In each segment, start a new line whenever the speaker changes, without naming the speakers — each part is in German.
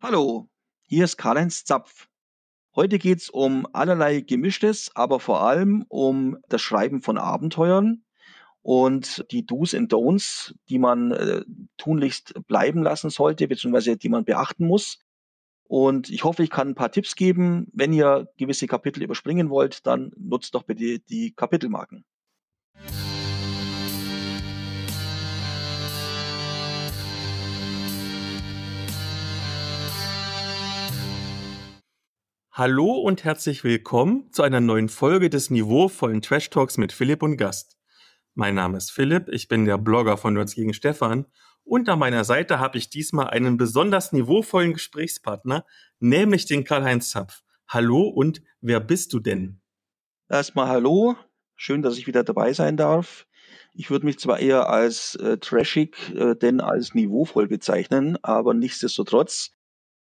Hallo, hier ist Karl-Heinz Zapf. Heute geht's um allerlei Gemischtes, aber vor allem um das Schreiben von Abenteuern und die Do's and Don'ts, die man äh, tunlichst bleiben lassen sollte, beziehungsweise die man beachten muss. Und ich hoffe, ich kann ein paar Tipps geben. Wenn ihr gewisse Kapitel überspringen wollt, dann nutzt doch bitte die Kapitelmarken.
Hallo und herzlich willkommen zu einer neuen Folge des niveauvollen Trash Talks mit Philipp und Gast. Mein Name ist Philipp, ich bin der Blogger von Nerds gegen Stefan und an meiner Seite habe ich diesmal einen besonders niveauvollen Gesprächspartner, nämlich den Karl-Heinz Zapf. Hallo und wer bist du denn?
Erstmal hallo, schön, dass ich wieder dabei sein darf. Ich würde mich zwar eher als äh, trashig, äh, denn als niveauvoll bezeichnen, aber nichtsdestotrotz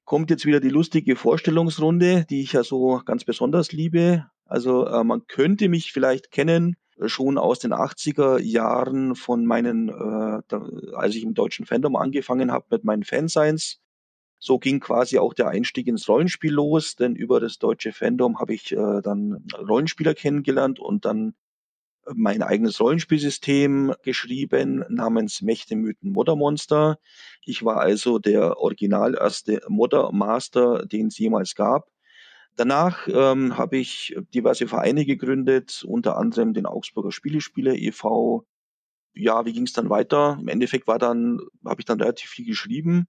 kommt jetzt wieder die lustige Vorstellungsrunde, die ich ja so ganz besonders liebe. Also äh, man könnte mich vielleicht kennen äh, schon aus den 80er Jahren von meinen, äh, da, als ich im deutschen Fandom angefangen habe mit meinen Fansigns. So ging quasi auch der Einstieg ins Rollenspiel los, denn über das deutsche Fandom habe ich äh, dann Rollenspieler kennengelernt und dann mein eigenes Rollenspielsystem geschrieben namens Mächte, Mythen, Moddermonster. Ich war also der original erste Moddermaster, den es jemals gab. Danach ähm, habe ich diverse Vereine gegründet, unter anderem den Augsburger Spielespieler e.V. Ja, wie ging es dann weiter? Im Endeffekt war dann, habe ich dann relativ viel geschrieben.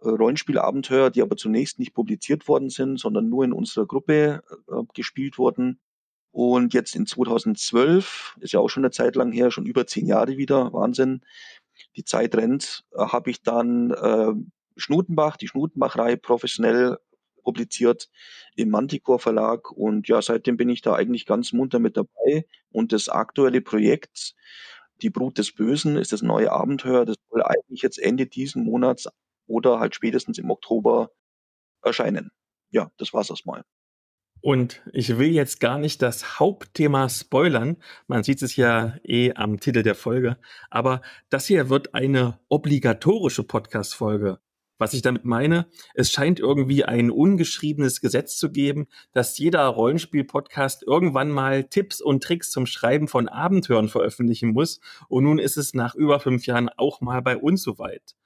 Äh, Rollenspielabenteuer, die aber zunächst nicht publiziert worden sind, sondern nur in unserer Gruppe äh, gespielt wurden. Und jetzt in 2012, ist ja auch schon eine Zeit lang her, schon über zehn Jahre wieder, Wahnsinn, die Zeit rennt, äh, habe ich dann äh, Schnutenbach, die Schnutenbach-Reihe professionell publiziert im Manticore Verlag und ja, seitdem bin ich da eigentlich ganz munter mit dabei und das aktuelle Projekt Die Brut des Bösen ist das neue Abenteuer, das soll eigentlich jetzt Ende diesen Monats oder halt spätestens im Oktober erscheinen. Ja, das war's erstmal.
Und ich will jetzt gar nicht das Hauptthema spoilern. Man sieht es ja eh am Titel der Folge. Aber das hier wird eine obligatorische Podcast-Folge. Was ich damit meine, es scheint irgendwie ein ungeschriebenes Gesetz zu geben, dass jeder Rollenspiel-Podcast irgendwann mal Tipps und Tricks zum Schreiben von Abenteuern veröffentlichen muss. Und nun ist es nach über fünf Jahren auch mal bei uns soweit.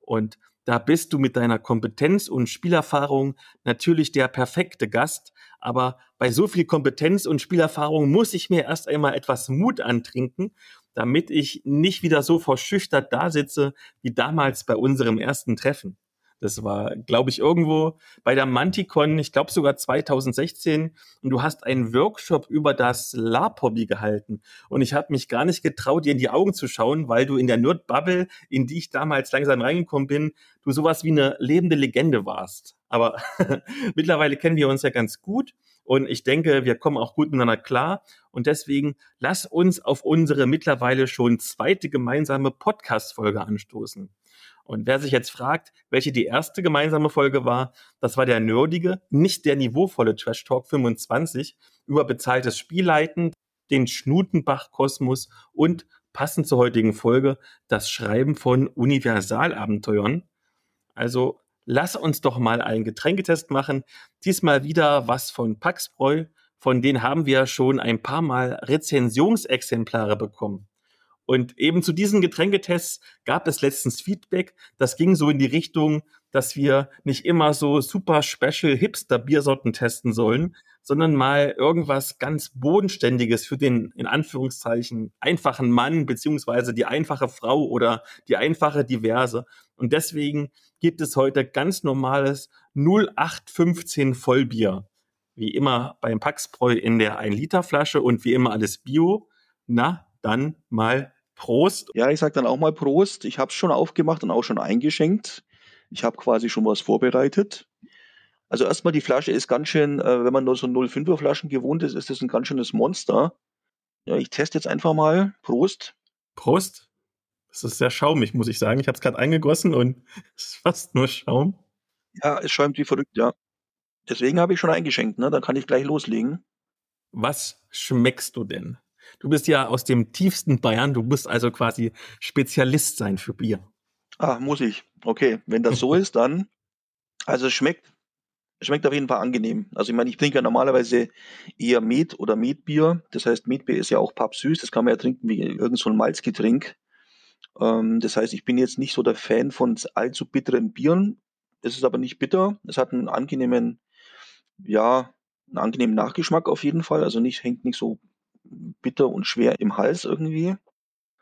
Und da bist du mit deiner Kompetenz und Spielerfahrung natürlich der perfekte Gast. Aber bei so viel Kompetenz und Spielerfahrung muss ich mir erst einmal etwas Mut antrinken, damit ich nicht wieder so verschüchtert da sitze wie damals bei unserem ersten Treffen. Das war, glaube ich, irgendwo bei der Manticon, ich glaube sogar 2016. Und du hast einen Workshop über das LARP-Hobby gehalten. Und ich habe mich gar nicht getraut, dir in die Augen zu schauen, weil du in der Nerd-Bubble, in die ich damals langsam reingekommen bin, du sowas wie eine lebende Legende warst. Aber mittlerweile kennen wir uns ja ganz gut. Und ich denke, wir kommen auch gut miteinander klar. Und deswegen lass uns auf unsere mittlerweile schon zweite gemeinsame Podcast-Folge anstoßen. Und wer sich jetzt fragt, welche die erste gemeinsame Folge war, das war der nerdige, nicht der niveauvolle Trash Talk 25 über bezahltes Spielleiten, den Schnutenbach-Kosmos und passend zur heutigen Folge das Schreiben von Universalabenteuern. Also lass uns doch mal einen Getränketest machen. Diesmal wieder was von Paxbräu. Von denen haben wir schon ein paar Mal Rezensionsexemplare bekommen. Und eben zu diesen Getränketests gab es letztens Feedback. Das ging so in die Richtung, dass wir nicht immer so super special Hipster Biersorten testen sollen, sondern mal irgendwas ganz Bodenständiges für den, in Anführungszeichen, einfachen Mann, beziehungsweise die einfache Frau oder die einfache Diverse. Und deswegen gibt es heute ganz normales 0815 Vollbier. Wie immer beim Paxbräu in der 1 Liter Flasche und wie immer alles Bio. Na, dann mal Prost.
Ja, ich sag dann auch mal Prost. Ich habe es schon aufgemacht und auch schon eingeschenkt. Ich habe quasi schon was vorbereitet. Also erstmal die Flasche ist ganz schön, äh, wenn man nur so 0,5er Flaschen gewohnt ist, ist das ein ganz schönes Monster. Ja, ich teste jetzt einfach mal. Prost.
Prost. Das ist sehr schaumig, muss ich sagen. Ich habe es gerade eingegossen und es ist fast nur Schaum.
Ja, es schäumt wie verrückt, ja. Deswegen habe ich schon eingeschenkt, ne? Dann kann ich gleich loslegen.
Was schmeckst du denn? Du bist ja aus dem tiefsten Bayern, du musst also quasi Spezialist sein für Bier.
Ah, muss ich. Okay, wenn das so ist, dann Also es schmeckt, schmeckt auf jeden Fall angenehm. Also ich meine, ich trinke ja normalerweise eher Met oder Metbier. Das heißt, Metbier ist ja auch pappsüß. Das kann man ja trinken wie irgend so ein Malzgetränk. Ähm, das heißt, ich bin jetzt nicht so der Fan von allzu bitteren Bieren. Es ist aber nicht bitter. Es hat einen angenehmen, ja, einen angenehmen Nachgeschmack auf jeden Fall. Also nicht, hängt nicht so bitter und schwer im Hals irgendwie.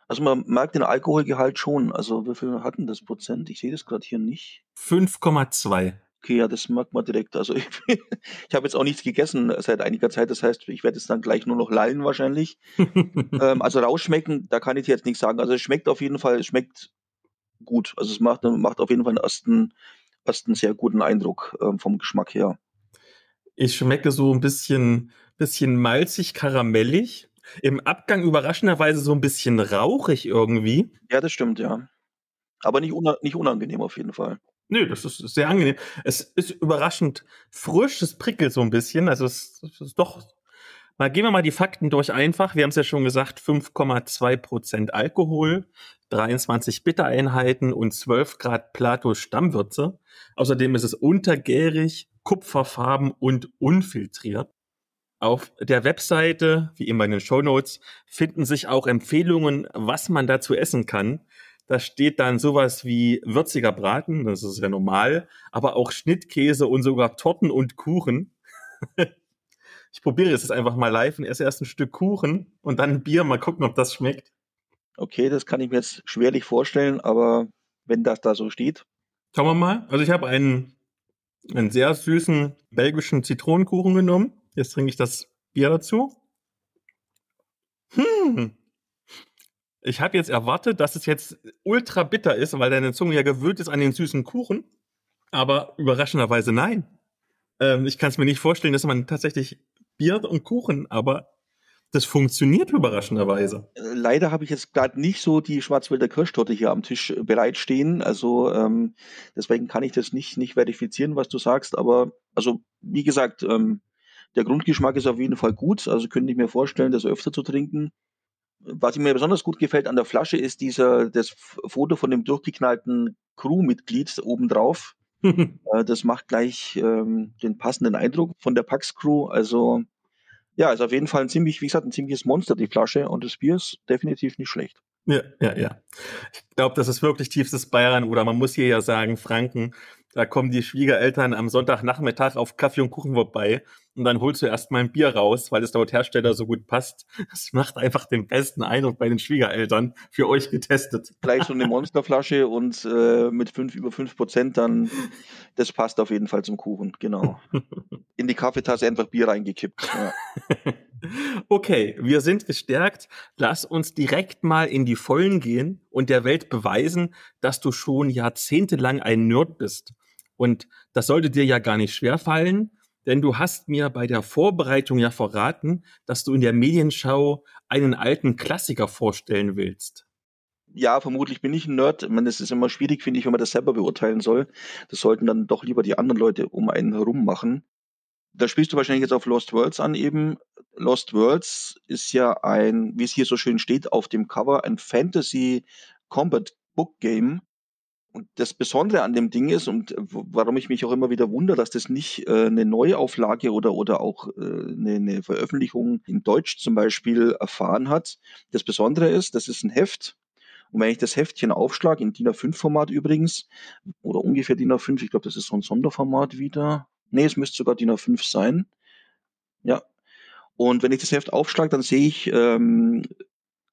Also man merkt den Alkoholgehalt schon. Also wie viel hatten das Prozent? Ich sehe das gerade hier nicht.
5,2.
Okay, ja, das merkt man direkt. Also ich, ich habe jetzt auch nichts gegessen seit einiger Zeit. Das heißt, ich werde jetzt dann gleich nur noch lallen wahrscheinlich. ähm, also rausschmecken, da kann ich jetzt nichts sagen. Also es schmeckt auf jeden Fall, es schmeckt gut. Also es macht, macht auf jeden Fall einen ersten, ersten sehr guten Eindruck ähm, vom Geschmack her.
Ich schmecke so ein bisschen, bisschen malzig, karamellig. Im Abgang überraschenderweise so ein bisschen rauchig irgendwie.
Ja, das stimmt, ja. Aber nicht, una nicht unangenehm auf jeden Fall.
Nö, das ist sehr angenehm. Es ist überraschend frisch, es prickelt so ein bisschen. Also es, es ist doch. Mal gehen wir mal die Fakten durch einfach. Wir haben es ja schon gesagt, 5,2 Prozent Alkohol, 23 Bittereinheiten und 12 Grad Plato Stammwürze. Außerdem ist es untergärig, kupferfarben und unfiltriert. Auf der Webseite, wie immer in den Show Notes, finden sich auch Empfehlungen, was man dazu essen kann. Da steht dann sowas wie würziger Braten, das ist ja normal, aber auch Schnittkäse und sogar Torten und Kuchen. ich probiere jetzt einfach mal live und esse erst ein Stück Kuchen und dann ein Bier, mal gucken, ob das schmeckt.
Okay, das kann ich mir jetzt schwerlich vorstellen, aber wenn das da so steht.
Schauen wir mal. Also ich habe einen, einen sehr süßen belgischen Zitronenkuchen genommen. Jetzt trinke ich das Bier dazu. Hm, ich habe jetzt erwartet, dass es jetzt ultra bitter ist, weil deine Zunge ja gewöhnt ist an den süßen Kuchen. Aber überraschenderweise nein. Ähm, ich kann es mir nicht vorstellen, dass man tatsächlich Bier und Kuchen, aber das funktioniert überraschenderweise.
Leider habe ich jetzt gerade nicht so die Schwarzwälder Kirschtorte hier am Tisch äh, bereitstehen. Also ähm, deswegen kann ich das nicht, nicht verifizieren, was du sagst. Aber also wie gesagt, ähm, der Grundgeschmack ist auf jeden Fall gut. Also könnte ich mir vorstellen, das öfter zu trinken. Was mir besonders gut gefällt an der Flasche ist dieser, das Foto von dem durchgeknallten Crewmitglied obendrauf. Äh, das macht gleich ähm, den passenden Eindruck von der Pax Crew. Also ja, ist auf jeden Fall ein ziemlich, wie gesagt, ein ziemliches Monster, die Flasche. Und das Bier ist definitiv nicht schlecht.
Ja, ja, ja. Ich glaube, das ist wirklich tiefstes Bayern oder man muss hier ja sagen, Franken. Da kommen die Schwiegereltern am Sonntagnachmittag auf Kaffee und Kuchen vorbei und dann holst du erst mal ein Bier raus, weil es dort Hersteller so gut passt. Das macht einfach den besten Eindruck bei den Schwiegereltern. Für euch getestet.
Gleich so eine Monsterflasche und äh, mit fünf über fünf Prozent dann, das passt auf jeden Fall zum Kuchen, genau. In die Kaffeetasse einfach Bier reingekippt. Ja.
Okay, wir sind gestärkt. Lass uns direkt mal in die Vollen gehen und der Welt beweisen, dass du schon jahrzehntelang ein Nerd bist. Und das sollte dir ja gar nicht schwerfallen, denn du hast mir bei der Vorbereitung ja verraten, dass du in der Medienschau einen alten Klassiker vorstellen willst.
Ja, vermutlich bin ich ein Nerd. Ich meine, es ist immer schwierig, finde ich, wenn man das selber beurteilen soll. Das sollten dann doch lieber die anderen Leute um einen herum machen. Da spielst du wahrscheinlich jetzt auf Lost Worlds an eben. Lost Worlds ist ja ein, wie es hier so schön steht auf dem Cover, ein Fantasy Combat Book Game. Und das Besondere an dem Ding ist, und warum ich mich auch immer wieder wundere, dass das nicht äh, eine Neuauflage oder, oder auch äh, eine, eine Veröffentlichung in Deutsch zum Beispiel erfahren hat. Das Besondere ist, das ist ein Heft. Und wenn ich das Heftchen aufschlage, in DIN A5-Format übrigens, oder ungefähr DIN A5, ich glaube, das ist so ein Sonderformat wieder. Nee, es müsste sogar DIN A5 sein. Ja. Und wenn ich das Heft aufschlage, dann sehe ich ähm,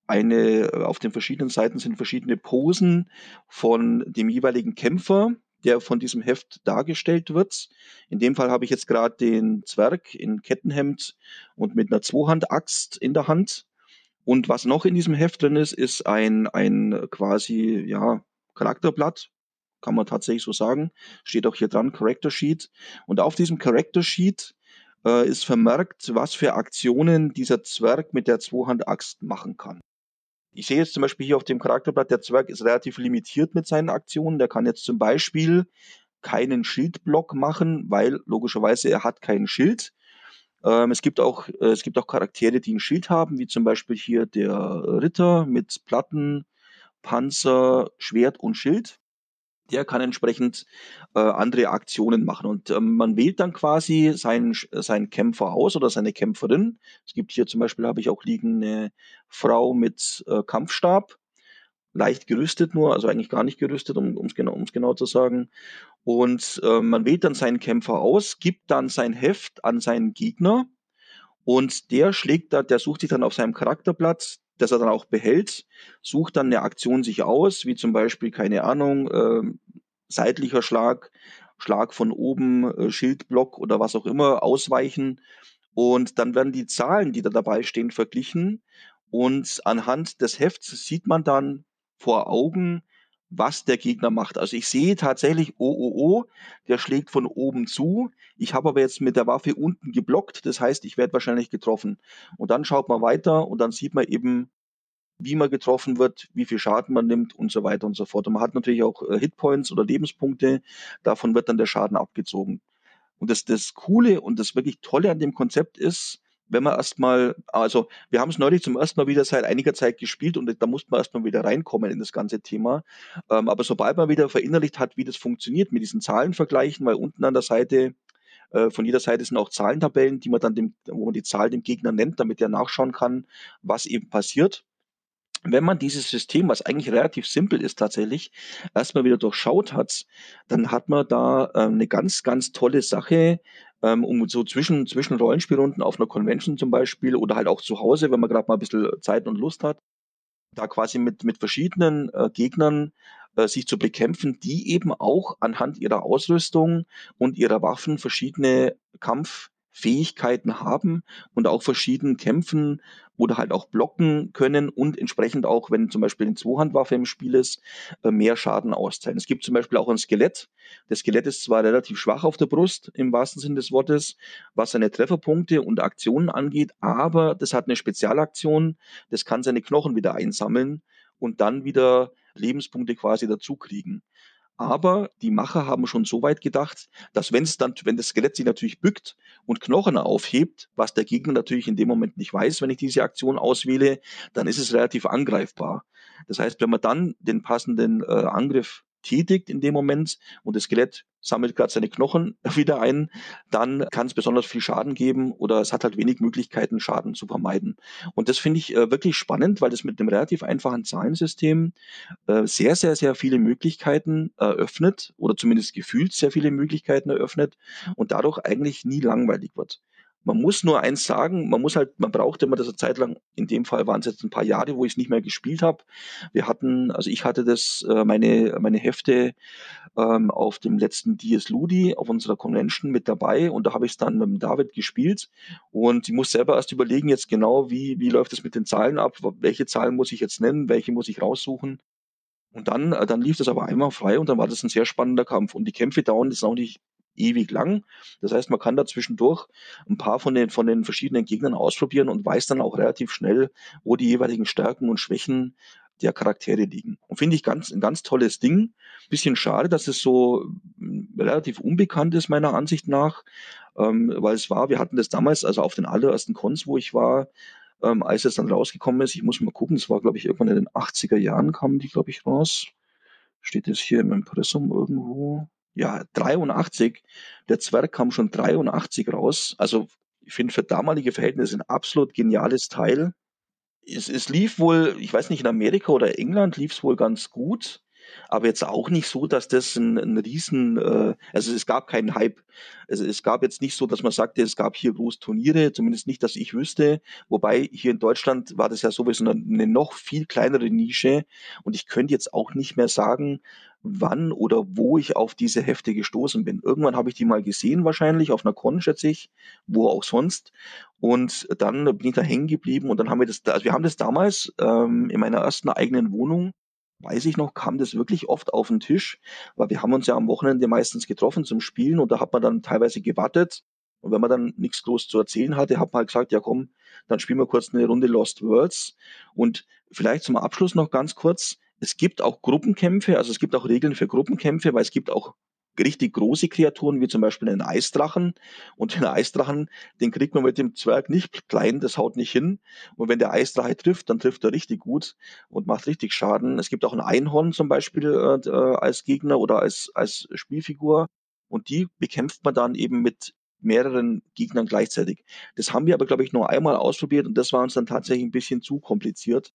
eine, auf den verschiedenen Seiten sind verschiedene Posen von dem jeweiligen Kämpfer, der von diesem Heft dargestellt wird. In dem Fall habe ich jetzt gerade den Zwerg in Kettenhemd und mit einer Zweihandaxt in der Hand. Und was noch in diesem Heft drin ist, ist ein, ein quasi, ja, Charakterblatt, kann man tatsächlich so sagen. Steht auch hier dran, Character Sheet. Und auf diesem Character Sheet äh, ist vermerkt, was für Aktionen dieser Zwerg mit der Zweihandaxt machen kann. Ich sehe jetzt zum Beispiel hier auf dem Charakterblatt, der Zwerg ist relativ limitiert mit seinen Aktionen. Der kann jetzt zum Beispiel keinen Schildblock machen, weil logischerweise er hat kein Schild. Ähm, es gibt auch, äh, es gibt auch Charaktere, die ein Schild haben, wie zum Beispiel hier der Ritter mit Platten, Panzer, Schwert und Schild. Der kann entsprechend äh, andere Aktionen machen. Und ähm, man wählt dann quasi seinen, seinen Kämpfer aus oder seine Kämpferin. Es gibt hier zum Beispiel, habe ich auch liegen, eine Frau mit äh, Kampfstab, leicht gerüstet nur, also eigentlich gar nicht gerüstet, um es genau, genau zu sagen. Und äh, man wählt dann seinen Kämpfer aus, gibt dann sein Heft an seinen Gegner und der schlägt da, der sucht sich dann auf seinem Charakterblatt das er dann auch behält, sucht dann eine Aktion sich aus, wie zum Beispiel, keine Ahnung, äh, seitlicher Schlag, Schlag von oben, äh, Schildblock oder was auch immer, ausweichen. Und dann werden die Zahlen, die da dabei stehen, verglichen. Und anhand des Hefts sieht man dann vor Augen, was der Gegner macht. Also ich sehe tatsächlich, oh, oh, oh, der schlägt von oben zu. Ich habe aber jetzt mit der Waffe unten geblockt. Das heißt, ich werde wahrscheinlich getroffen. Und dann schaut man weiter und dann sieht man eben, wie man getroffen wird, wie viel Schaden man nimmt und so weiter und so fort. Und man hat natürlich auch äh, Hitpoints oder Lebenspunkte. Davon wird dann der Schaden abgezogen. Und das, das Coole und das wirklich Tolle an dem Konzept ist, wenn man erstmal, also wir haben es neulich zum ersten Mal wieder seit einiger Zeit gespielt und da musste man erstmal wieder reinkommen in das ganze Thema. Ähm, aber sobald man wieder verinnerlicht hat, wie das funktioniert mit diesen Zahlenvergleichen, weil unten an der Seite äh, von jeder Seite sind auch Zahlentabellen, die man dann dem, wo man die Zahl dem Gegner nennt, damit er nachschauen kann, was eben passiert wenn man dieses System, was eigentlich relativ simpel ist tatsächlich, erstmal wieder durchschaut hat, dann hat man da äh, eine ganz, ganz tolle Sache, ähm, um so zwischen, zwischen Rollenspielrunden auf einer Convention zum Beispiel oder halt auch zu Hause, wenn man gerade mal ein bisschen Zeit und Lust hat, da quasi mit, mit verschiedenen äh, Gegnern äh, sich zu bekämpfen, die eben auch anhand ihrer Ausrüstung und ihrer Waffen verschiedene Kampf Fähigkeiten haben und auch verschieden kämpfen oder halt auch blocken können und entsprechend auch, wenn zum Beispiel eine Zweihandwaffe im Spiel ist, äh, mehr Schaden austeilen. Es gibt zum Beispiel auch ein Skelett. Das Skelett ist zwar relativ schwach auf der Brust, im wahrsten Sinne des Wortes, was seine Trefferpunkte und Aktionen angeht, aber das hat eine Spezialaktion, das kann seine Knochen wieder einsammeln und dann wieder Lebenspunkte quasi dazu kriegen. Aber die Macher haben schon so weit gedacht, dass wenn es dann, wenn das Skelett sich natürlich bückt und Knochen aufhebt, was der Gegner natürlich in dem Moment nicht weiß, wenn ich diese Aktion auswähle, dann ist es relativ angreifbar. Das heißt, wenn man dann den passenden äh, Angriff tätigt in dem Moment und das Skelett sammelt gerade seine Knochen wieder ein, dann kann es besonders viel Schaden geben oder es hat halt wenig Möglichkeiten, Schaden zu vermeiden. Und das finde ich äh, wirklich spannend, weil das mit einem relativ einfachen Zahlensystem äh, sehr, sehr, sehr viele Möglichkeiten eröffnet oder zumindest gefühlt sehr viele Möglichkeiten eröffnet und dadurch eigentlich nie langweilig wird. Man muss nur eins sagen, man muss halt, man braucht immer das eine Zeit lang, in dem Fall waren es jetzt ein paar Jahre, wo ich es nicht mehr gespielt habe. Wir hatten, also ich hatte das, äh, meine, meine Hefte ähm, auf dem letzten DS Ludi, auf unserer Convention mit dabei und da habe ich es dann mit dem David gespielt und ich muss selber erst überlegen jetzt genau, wie, wie läuft es mit den Zahlen ab, welche Zahlen muss ich jetzt nennen, welche muss ich raussuchen. Und dann, äh, dann lief das aber einmal frei und dann war das ein sehr spannender Kampf. Und die Kämpfe dauern jetzt auch nicht ewig lang. Das heißt, man kann da zwischendurch ein paar von den, von den verschiedenen Gegnern ausprobieren und weiß dann auch relativ schnell, wo die jeweiligen Stärken und Schwächen der Charaktere liegen. Und finde ich ganz, ein ganz tolles Ding. Bisschen schade, dass es so hm, relativ unbekannt ist, meiner Ansicht nach, ähm, weil es war, wir hatten das damals, also auf den allerersten Cons, wo ich war, ähm, als es dann rausgekommen ist, ich muss mal gucken, es war, glaube ich, irgendwann in den 80er Jahren kamen die, glaube ich, raus. Steht es hier im Impressum irgendwo? Ja, 83. Der Zwerg kam schon 83 raus. Also ich finde für damalige Verhältnisse ein absolut geniales Teil. Es, es lief wohl, ich weiß nicht, in Amerika oder England lief es wohl ganz gut aber jetzt auch nicht so, dass das ein, ein Riesen, äh, also es gab keinen Hype. Also es gab jetzt nicht so, dass man sagte, es gab hier groß Turniere, zumindest nicht, dass ich wüsste. Wobei hier in Deutschland war das ja sowieso eine, eine noch viel kleinere Nische und ich könnte jetzt auch nicht mehr sagen, wann oder wo ich auf diese Hefte gestoßen bin. Irgendwann habe ich die mal gesehen, wahrscheinlich auf einer Con, schätze ich, wo auch sonst. Und dann bin ich da hängen geblieben und dann haben wir das, also wir haben das damals ähm, in meiner ersten eigenen Wohnung weiß ich noch, kam das wirklich oft auf den Tisch, weil wir haben uns ja am Wochenende meistens getroffen zum Spielen und da hat man dann teilweise gewartet. Und wenn man dann nichts groß zu erzählen hatte, hat man halt gesagt, ja komm, dann spielen wir kurz eine Runde Lost Worlds. Und vielleicht zum Abschluss noch ganz kurz, es gibt auch Gruppenkämpfe, also es gibt auch Regeln für Gruppenkämpfe, weil es gibt auch richtig große Kreaturen, wie zum Beispiel einen Eisdrachen. Und den Eisdrachen, den kriegt man mit dem Zwerg nicht klein, das haut nicht hin. Und wenn der Eisdrache trifft, dann trifft er richtig gut und macht richtig Schaden. Es gibt auch ein Einhorn zum Beispiel äh, äh als Gegner oder als, als Spielfigur. Und die bekämpft man dann eben mit mehreren Gegnern gleichzeitig. Das haben wir aber, glaube ich, nur einmal ausprobiert und das war uns dann tatsächlich ein bisschen zu kompliziert.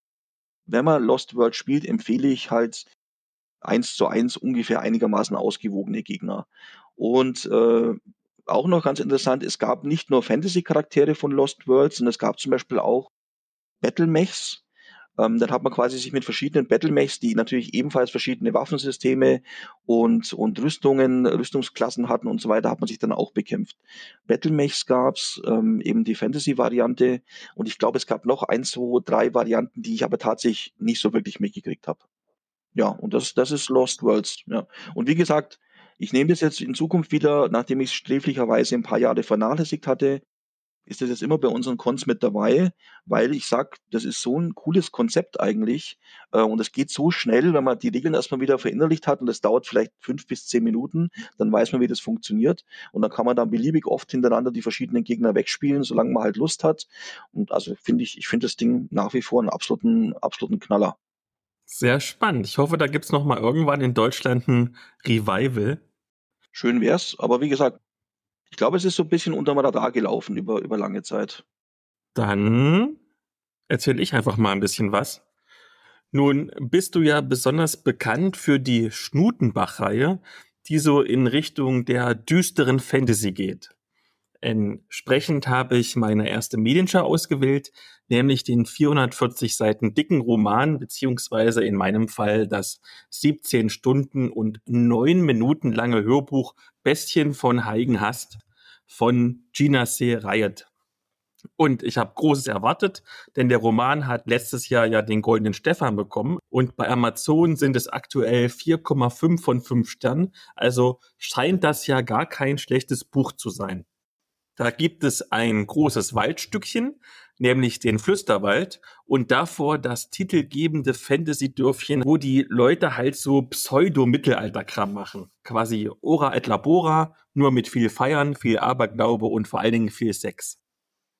Wenn man Lost World spielt, empfehle ich halt eins zu eins ungefähr einigermaßen ausgewogene Gegner. Und äh, auch noch ganz interessant, es gab nicht nur Fantasy-Charaktere von Lost World, sondern es gab zum Beispiel auch Battle-Mechs, ähm, dann hat man quasi sich mit verschiedenen Battlemechs, die natürlich ebenfalls verschiedene Waffensysteme und, und Rüstungen, Rüstungsklassen hatten und so weiter, hat man sich dann auch bekämpft. Battlemechs gab's, ähm, eben die Fantasy-Variante und ich glaube, es gab noch ein, zwei, drei Varianten, die ich aber tatsächlich nicht so wirklich mitgekriegt habe. Ja, und das, das ist Lost Worlds. Ja. Und wie gesagt, ich nehme das jetzt in Zukunft wieder, nachdem ich es sträflicherweise ein paar Jahre vernachlässigt hatte, ist das jetzt immer bei unseren Cons mit dabei, weil ich sag, das ist so ein cooles Konzept eigentlich äh, und es geht so schnell, wenn man die Regeln erstmal wieder verinnerlicht hat und das dauert vielleicht fünf bis zehn Minuten, dann weiß man, wie das funktioniert und dann kann man dann beliebig oft hintereinander die verschiedenen Gegner wegspielen, solange man halt Lust hat und also finde ich, ich finde das Ding nach wie vor einen absoluten, absoluten Knaller.
Sehr spannend. Ich hoffe, da gibt's noch mal irgendwann in Deutschland ein Revival.
Schön wär's, aber wie gesagt, ich glaube, es ist so ein bisschen unter dem Radar gelaufen über, über lange Zeit.
Dann erzähle ich einfach mal ein bisschen was. Nun bist du ja besonders bekannt für die Schnutenbach-Reihe, die so in Richtung der düsteren Fantasy geht. Entsprechend habe ich meine erste Medienschau ausgewählt, nämlich den 440 Seiten dicken Roman, beziehungsweise in meinem Fall das 17 Stunden und 9 Minuten lange Hörbuch Bestien von Heigen Hast von Gina C. Riot. Und ich habe Großes erwartet, denn der Roman hat letztes Jahr ja den Goldenen Stefan bekommen und bei Amazon sind es aktuell 4,5 von 5 Sternen. Also scheint das ja gar kein schlechtes Buch zu sein. Da gibt es ein großes Waldstückchen, nämlich den Flüsterwald und davor das titelgebende Fantasy-Dörfchen, wo die Leute halt so Pseudo-Mittelalter-Kram machen. Quasi Ora et Labora, nur mit viel Feiern, viel Aberglaube und vor allen Dingen viel Sex.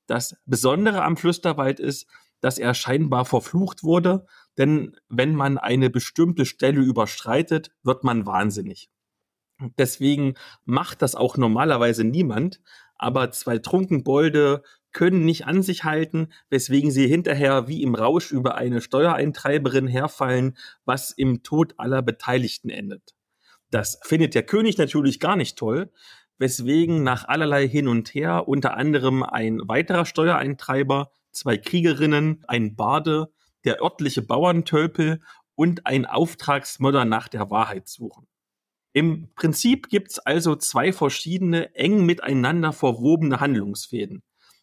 Das Besondere am Flüsterwald ist, dass er scheinbar verflucht wurde, denn wenn man eine bestimmte Stelle überschreitet, wird man wahnsinnig. Deswegen macht das auch normalerweise niemand, aber zwei Trunkenbolde können nicht an sich halten, weswegen sie hinterher wie im Rausch über eine Steuereintreiberin herfallen, was im Tod aller Beteiligten endet. Das findet der König natürlich gar nicht toll, weswegen nach allerlei hin und her unter anderem ein weiterer Steuereintreiber, zwei Kriegerinnen, ein Bade, der örtliche Bauerntölpel und ein Auftragsmörder nach der Wahrheit suchen. Im Prinzip gibt's also zwei verschiedene eng miteinander verwobene Handlungsfäden.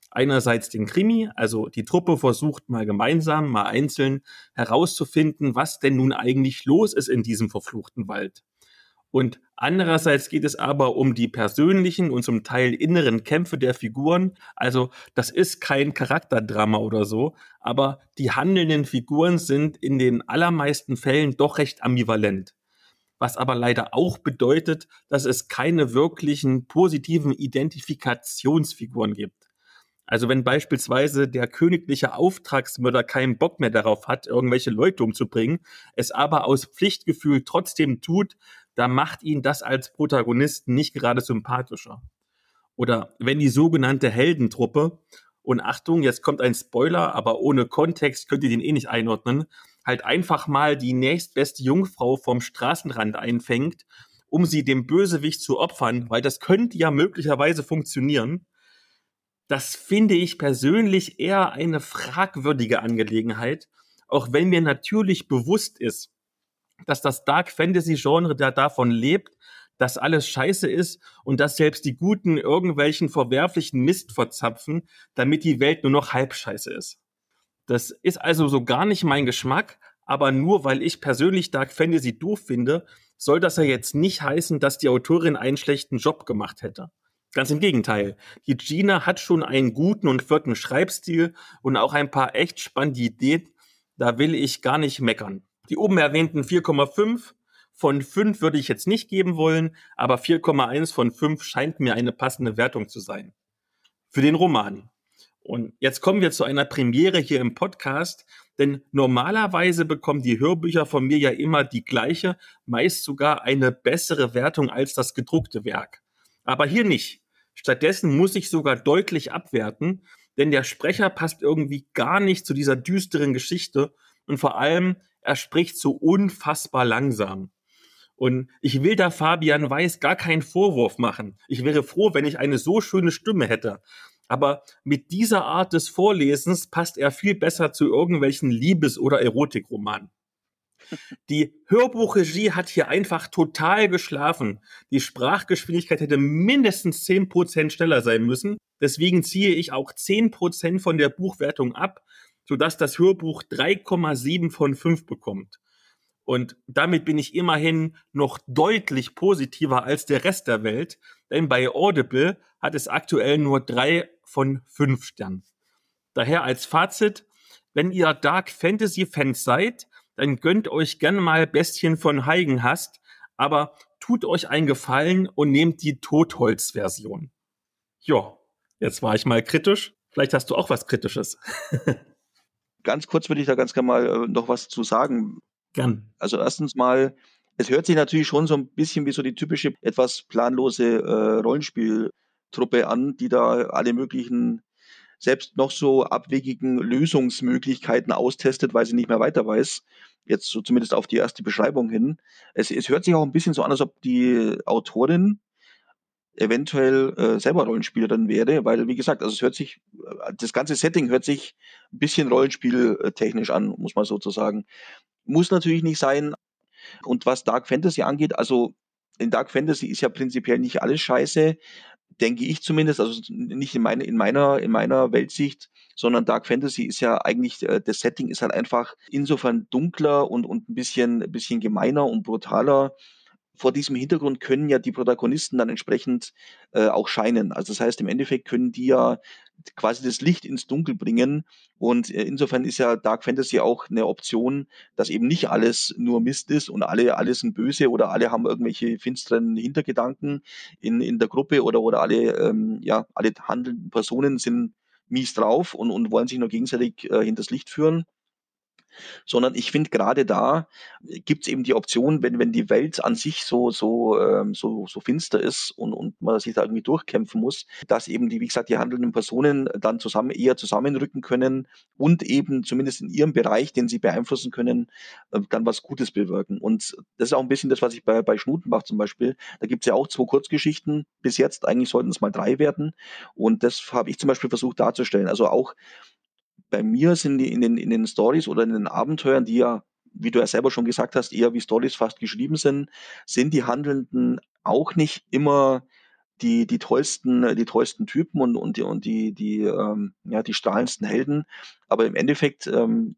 Einerseits den Krimi, also die Truppe versucht mal gemeinsam, mal einzeln herauszufinden, was denn nun eigentlich los ist in diesem verfluchten Wald. Und andererseits geht es aber um die persönlichen und zum Teil inneren Kämpfe der Figuren. Also das ist kein Charakterdrama oder so, aber die handelnden Figuren sind in den allermeisten Fällen doch recht ambivalent was aber leider auch bedeutet, dass es keine wirklichen positiven Identifikationsfiguren gibt. Also wenn beispielsweise der königliche Auftragsmörder keinen Bock mehr darauf hat, irgendwelche Leute umzubringen, es aber aus Pflichtgefühl trotzdem tut, da macht ihn das als Protagonisten nicht gerade sympathischer. Oder wenn die sogenannte Heldentruppe, und Achtung, jetzt kommt ein Spoiler, aber ohne Kontext könnt ihr den eh nicht einordnen, halt einfach mal die nächstbeste Jungfrau vom Straßenrand einfängt, um sie dem Bösewicht zu opfern, weil das könnte ja möglicherweise funktionieren. Das finde ich persönlich eher eine fragwürdige Angelegenheit, auch wenn mir natürlich bewusst ist, dass das Dark Fantasy Genre da davon lebt, dass alles scheiße ist und dass selbst die Guten irgendwelchen verwerflichen Mist verzapfen, damit die Welt nur noch halb scheiße ist. Das ist also so gar nicht mein Geschmack, aber nur weil ich persönlich Dark Fantasy doof finde, soll das ja jetzt nicht heißen, dass die Autorin einen schlechten Job gemacht hätte. Ganz im Gegenteil. Die Gina hat schon einen guten und vierten Schreibstil und auch ein paar echt spannende Ideen. Da will ich gar nicht meckern. Die oben erwähnten 4,5 von 5 würde ich jetzt nicht geben wollen, aber 4,1 von 5 scheint mir eine passende Wertung zu sein. Für den Roman. Und jetzt kommen wir zu einer Premiere hier im Podcast, denn normalerweise bekommen die Hörbücher von mir ja immer die gleiche, meist sogar eine bessere Wertung als das gedruckte Werk. Aber hier nicht. Stattdessen muss ich sogar deutlich abwerten, denn der Sprecher passt irgendwie gar nicht zu dieser düsteren Geschichte und vor allem, er spricht so unfassbar langsam. Und ich will da Fabian Weiß gar keinen Vorwurf machen. Ich wäre froh, wenn ich eine so schöne Stimme hätte. Aber mit dieser Art des Vorlesens passt er viel besser zu irgendwelchen Liebes- oder Erotikromanen. Die Hörbuchregie hat hier einfach total geschlafen. Die Sprachgeschwindigkeit hätte mindestens zehn Prozent schneller sein müssen. Deswegen ziehe ich auch zehn Prozent von der Buchwertung ab, sodass das Hörbuch 3,7 von 5 bekommt. Und damit bin ich immerhin noch deutlich positiver als der Rest der Welt, denn bei Audible hat es aktuell nur drei von fünf Sternen. Daher als Fazit, wenn ihr Dark Fantasy Fans seid, dann gönnt euch gerne mal Bestien von Heigenhast, aber tut euch einen Gefallen und nehmt die Totholz-Version. Ja, jetzt war ich mal kritisch. Vielleicht hast du auch was Kritisches.
ganz kurz würde ich da ganz gerne mal äh, noch was zu sagen.
Gern.
Also erstens mal, es hört sich natürlich schon so ein bisschen wie so die typische etwas planlose äh, Rollenspieltruppe an, die da alle möglichen selbst noch so abwegigen Lösungsmöglichkeiten austestet, weil sie nicht mehr weiter weiß. Jetzt so zumindest auf die erste Beschreibung hin. Es, es hört sich auch ein bisschen so an, als ob die Autorin eventuell äh, selber Rollenspielerin wäre, weil wie gesagt, also es hört sich, äh, das ganze Setting hört sich ein bisschen Rollenspieltechnisch an, muss man sozusagen. Muss natürlich nicht sein. Und was Dark Fantasy angeht, also in Dark Fantasy ist ja prinzipiell nicht alles scheiße, denke ich zumindest, also nicht in, meine, in meiner, in meiner Weltsicht, sondern Dark Fantasy ist ja eigentlich, äh, das Setting ist halt einfach insofern dunkler und, und ein bisschen, ein bisschen gemeiner und brutaler, vor diesem Hintergrund können ja die Protagonisten dann entsprechend äh, auch scheinen. Also das heißt, im Endeffekt können die ja quasi das Licht ins Dunkel bringen. Und äh, insofern ist ja Dark Fantasy auch eine Option, dass eben nicht alles nur Mist ist und alle, alle sind böse oder alle haben irgendwelche finsteren Hintergedanken in, in der Gruppe oder, oder alle, ähm, ja, alle handelnden Personen sind mies drauf und, und wollen sich nur gegenseitig äh, hinters Licht führen sondern ich finde gerade da gibt es eben die Option, wenn, wenn die Welt an sich so, so, ähm, so, so finster ist und, und man sich da irgendwie durchkämpfen muss, dass eben die, wie gesagt, die handelnden Personen dann zusammen eher zusammenrücken können und eben zumindest in ihrem Bereich, den sie beeinflussen können, äh, dann was Gutes bewirken. Und das ist auch ein bisschen das, was ich bei, bei Schnutenbach zum Beispiel, da gibt es ja auch zwei Kurzgeschichten bis jetzt, eigentlich sollten es mal drei werden. Und das habe ich zum Beispiel versucht darzustellen. Also auch bei mir sind die in den, in den Stories oder in den Abenteuern, die ja, wie du ja selber schon gesagt hast, eher wie Stories fast geschrieben sind, sind die Handelnden auch nicht immer die, die tollsten, die tollsten Typen und, und die, und die, die, ähm, ja, die strahlendsten Helden. Aber im Endeffekt ähm,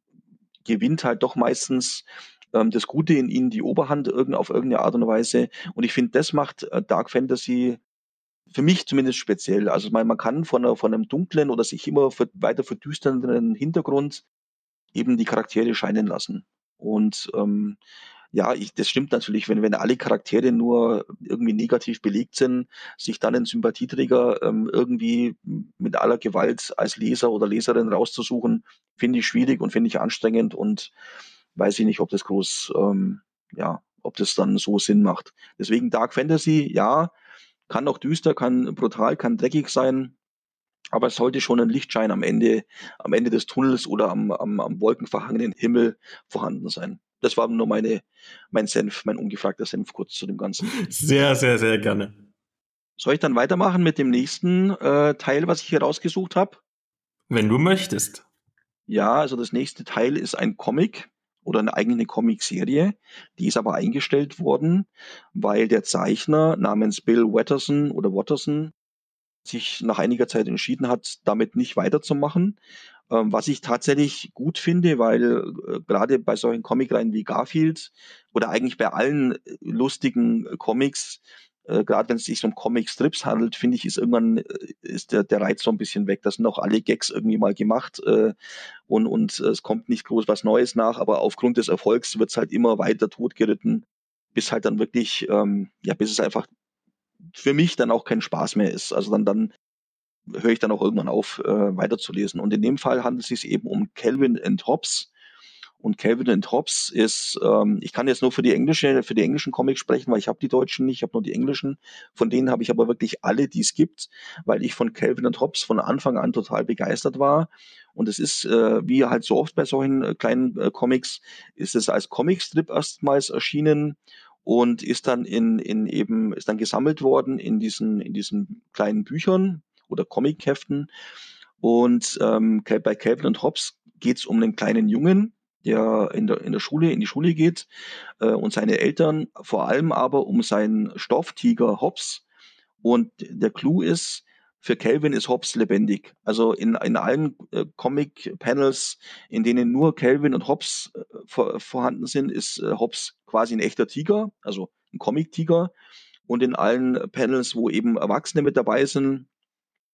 gewinnt halt doch meistens ähm, das Gute in ihnen die Oberhand irgend, auf irgendeine Art und Weise. Und ich finde, das macht äh, Dark Fantasy für mich zumindest speziell. Also man, man kann von, einer, von einem dunklen oder sich immer weiter verdüsternden Hintergrund eben die Charaktere scheinen lassen. Und ähm, ja, ich, das stimmt natürlich, wenn, wenn alle Charaktere nur irgendwie negativ belegt sind, sich dann einen Sympathieträger ähm, irgendwie mit aller Gewalt als Leser oder Leserin rauszusuchen, finde ich schwierig und finde ich anstrengend und weiß ich nicht, ob das groß, ähm, ja, ob das dann so Sinn macht. Deswegen Dark Fantasy, ja, kann auch düster, kann brutal, kann dreckig sein. Aber es sollte schon ein Lichtschein am Ende, am Ende des Tunnels oder am, am, am wolkenverhangenen Himmel vorhanden sein. Das war nur meine, mein Senf, mein ungefragter Senf kurz zu dem Ganzen.
Sehr, sehr, sehr gerne.
Soll ich dann weitermachen mit dem nächsten äh, Teil, was ich hier rausgesucht habe?
Wenn du möchtest.
Ja, also das nächste Teil ist ein Comic oder eine eigene Comicserie. Die ist aber eingestellt worden, weil der Zeichner namens Bill Watterson oder Watterson sich nach einiger Zeit entschieden hat, damit nicht weiterzumachen. Ähm, was ich tatsächlich gut finde, weil äh, gerade bei solchen Comicreihen wie Garfield oder eigentlich bei allen lustigen Comics äh, gerade wenn es sich um Comic-Strips handelt, finde ich, ist irgendwann äh, ist der, der Reiz so ein bisschen weg. Das sind auch alle Gags irgendwie mal gemacht äh, und, und es kommt nicht groß was Neues nach, aber aufgrund des Erfolgs wird es halt immer weiter totgeritten, bis halt dann wirklich, ähm, ja, bis es einfach für mich dann auch kein Spaß mehr ist. Also dann, dann höre ich dann auch irgendwann auf, äh, weiterzulesen. Und in dem Fall handelt es sich eben um Calvin and Hobbes. Und Calvin and Hobbes ist, ähm, ich kann jetzt nur für die englische, für die englischen Comics sprechen, weil ich habe die deutschen nicht, ich habe nur die englischen. Von denen habe ich aber wirklich alle, die es gibt, weil ich von Calvin and Hobbes von Anfang an total begeistert war. Und es ist, äh, wie halt so oft bei solchen äh, kleinen äh, Comics, ist es als Comicstrip erstmals erschienen und ist dann in, in eben, ist dann gesammelt worden in diesen, in diesen kleinen Büchern oder Comicheften. Und ähm, bei Calvin und Hobbes geht es um einen kleinen Jungen, der in der, in der Schule, in die Schule geht äh, und seine Eltern, vor allem aber um seinen Stofftiger Hobbs. Und der Clou ist, für Calvin ist Hobbs lebendig. Also in, in allen äh, Comic-Panels, in denen nur Calvin und Hobbs äh, vor, vorhanden sind, ist äh, Hobbs quasi ein echter Tiger, also ein Comic-Tiger. Und in allen Panels, wo eben Erwachsene mit dabei sind,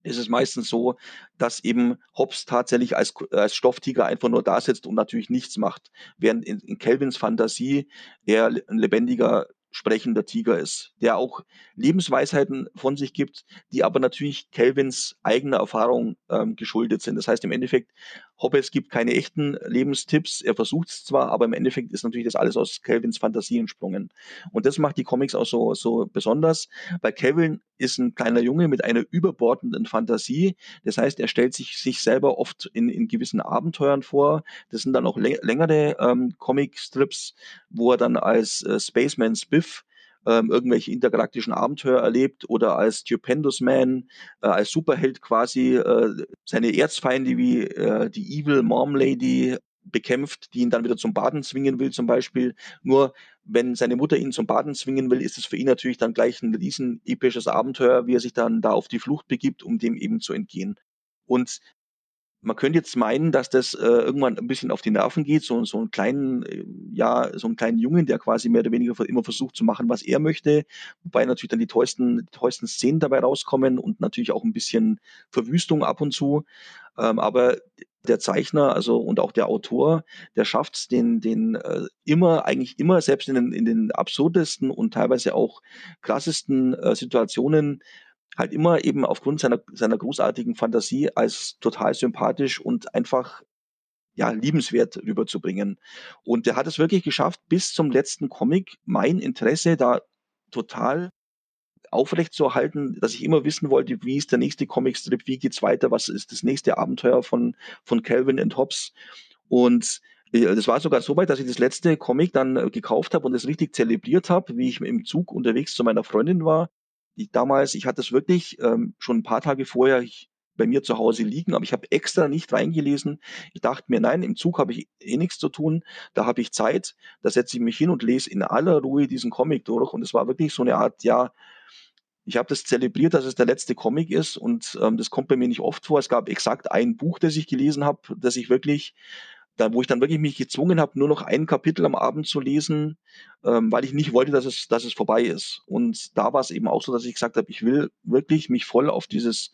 ist es meistens so, dass eben Hobbes tatsächlich als, als Stofftiger einfach nur da sitzt und natürlich nichts macht. Während in, in Kelvins Fantasie er ein lebendiger sprechender Tiger ist, der auch Lebensweisheiten von sich gibt, die aber natürlich Kelvins eigener Erfahrung ähm, geschuldet sind. Das heißt im Endeffekt, Hobbes gibt keine echten Lebenstipps, er versucht es zwar, aber im Endeffekt ist natürlich das alles aus Kelvins Fantasie entsprungen. Und das macht die Comics auch so, so besonders, weil Kelvin ist ein kleiner Junge mit einer überbordenden Fantasie. Das heißt, er stellt sich, sich selber oft in, in gewissen Abenteuern vor. Das sind dann auch längere ähm, Comic-Strips, wo er dann als äh, Spaceman Spiff ähm, irgendwelche intergalaktischen Abenteuer erlebt oder als Stupendous Man, äh, als Superheld quasi äh, seine Erzfeinde wie äh, die Evil Mom Lady bekämpft, die ihn dann wieder zum Baden zwingen will zum Beispiel. Nur wenn seine Mutter ihn zum Baden zwingen will, ist es für ihn natürlich dann gleich ein riesen episches Abenteuer, wie er sich dann da auf die Flucht begibt, um dem eben zu entgehen. Und man könnte jetzt meinen, dass das äh, irgendwann ein bisschen auf die Nerven geht, so, so einen kleinen, äh, ja, so einen kleinen Jungen, der quasi mehr oder weniger immer versucht zu machen, was er möchte, wobei natürlich dann die tollsten, die tollsten Szenen dabei rauskommen und natürlich auch ein bisschen Verwüstung ab und zu. Ähm, aber der Zeichner, also und auch der Autor, der schafft es, den, den äh, immer, eigentlich immer, selbst in den, in den absurdesten und teilweise auch krassesten äh, Situationen halt immer eben aufgrund seiner, seiner großartigen Fantasie als total sympathisch und einfach ja, liebenswert rüberzubringen. Und der hat es wirklich geschafft, bis zum letzten Comic mein Interesse da total aufrecht zu erhalten, dass ich immer wissen wollte, wie ist der nächste Comicstrip, wie geht's weiter, was ist das nächste Abenteuer von, von Calvin and Hobbes. Und äh, das war sogar so weit, dass ich das letzte Comic dann äh, gekauft habe und es richtig zelebriert habe, wie ich im Zug unterwegs zu meiner Freundin war ich damals, ich hatte es wirklich ähm, schon ein paar Tage vorher ich, bei mir zu Hause liegen, aber ich habe extra nicht reingelesen. Ich dachte mir, nein, im Zug habe ich eh nichts zu tun, da habe ich Zeit, da setze ich mich hin und lese in aller Ruhe diesen Comic durch. Und es war wirklich so eine Art, ja, ich habe das zelebriert, dass es der letzte Comic ist und ähm, das kommt bei mir nicht oft vor. Es gab exakt ein Buch, das ich gelesen habe, das ich wirklich da wo ich dann wirklich mich gezwungen habe, nur noch ein Kapitel am Abend zu lesen, ähm, weil ich nicht wollte, dass es, dass es vorbei ist. Und da war es eben auch so, dass ich gesagt habe, ich will wirklich mich voll auf dieses,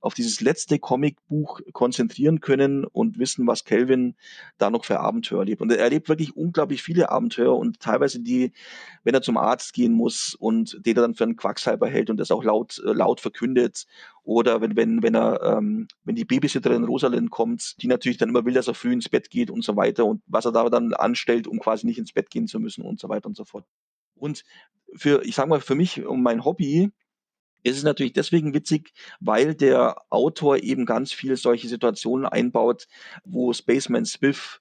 auf dieses letzte Comicbuch konzentrieren können und wissen, was Kelvin da noch für Abenteuer erlebt. Und er erlebt wirklich unglaublich viele Abenteuer und teilweise die, wenn er zum Arzt gehen muss und den er dann für einen Quacksalber hält und das auch laut, äh, laut verkündet oder wenn, wenn, wenn er, ähm, wenn die Babysitterin Rosalind kommt, die natürlich dann immer will, dass er früh ins Bett geht und so weiter und was er da dann anstellt, um quasi nicht ins Bett gehen zu müssen und so weiter und so fort. Und für, ich sag mal, für mich um mein Hobby ist es natürlich deswegen witzig, weil der Autor eben ganz viele solche Situationen einbaut, wo Spaceman Spiff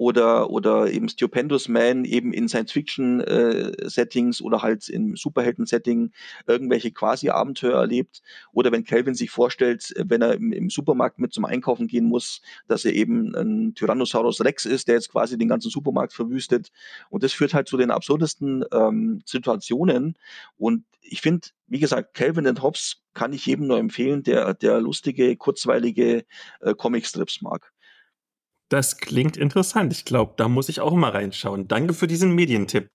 oder, oder eben Stupendous Man eben in Science-Fiction-Settings äh, oder halt im Superhelden-Setting irgendwelche quasi-Abenteuer erlebt. Oder wenn Calvin sich vorstellt, wenn er im, im, Supermarkt mit zum Einkaufen gehen muss, dass er eben ein Tyrannosaurus Rex ist, der jetzt quasi den ganzen Supermarkt verwüstet. Und das führt halt zu den absurdesten ähm, Situationen. Und ich finde, wie gesagt, Calvin and Hobbes kann ich jedem nur empfehlen, der, der lustige, kurzweilige äh, Comicstrips mag.
Das klingt interessant. Ich glaube, da muss ich auch mal reinschauen. Danke für diesen Medientipp.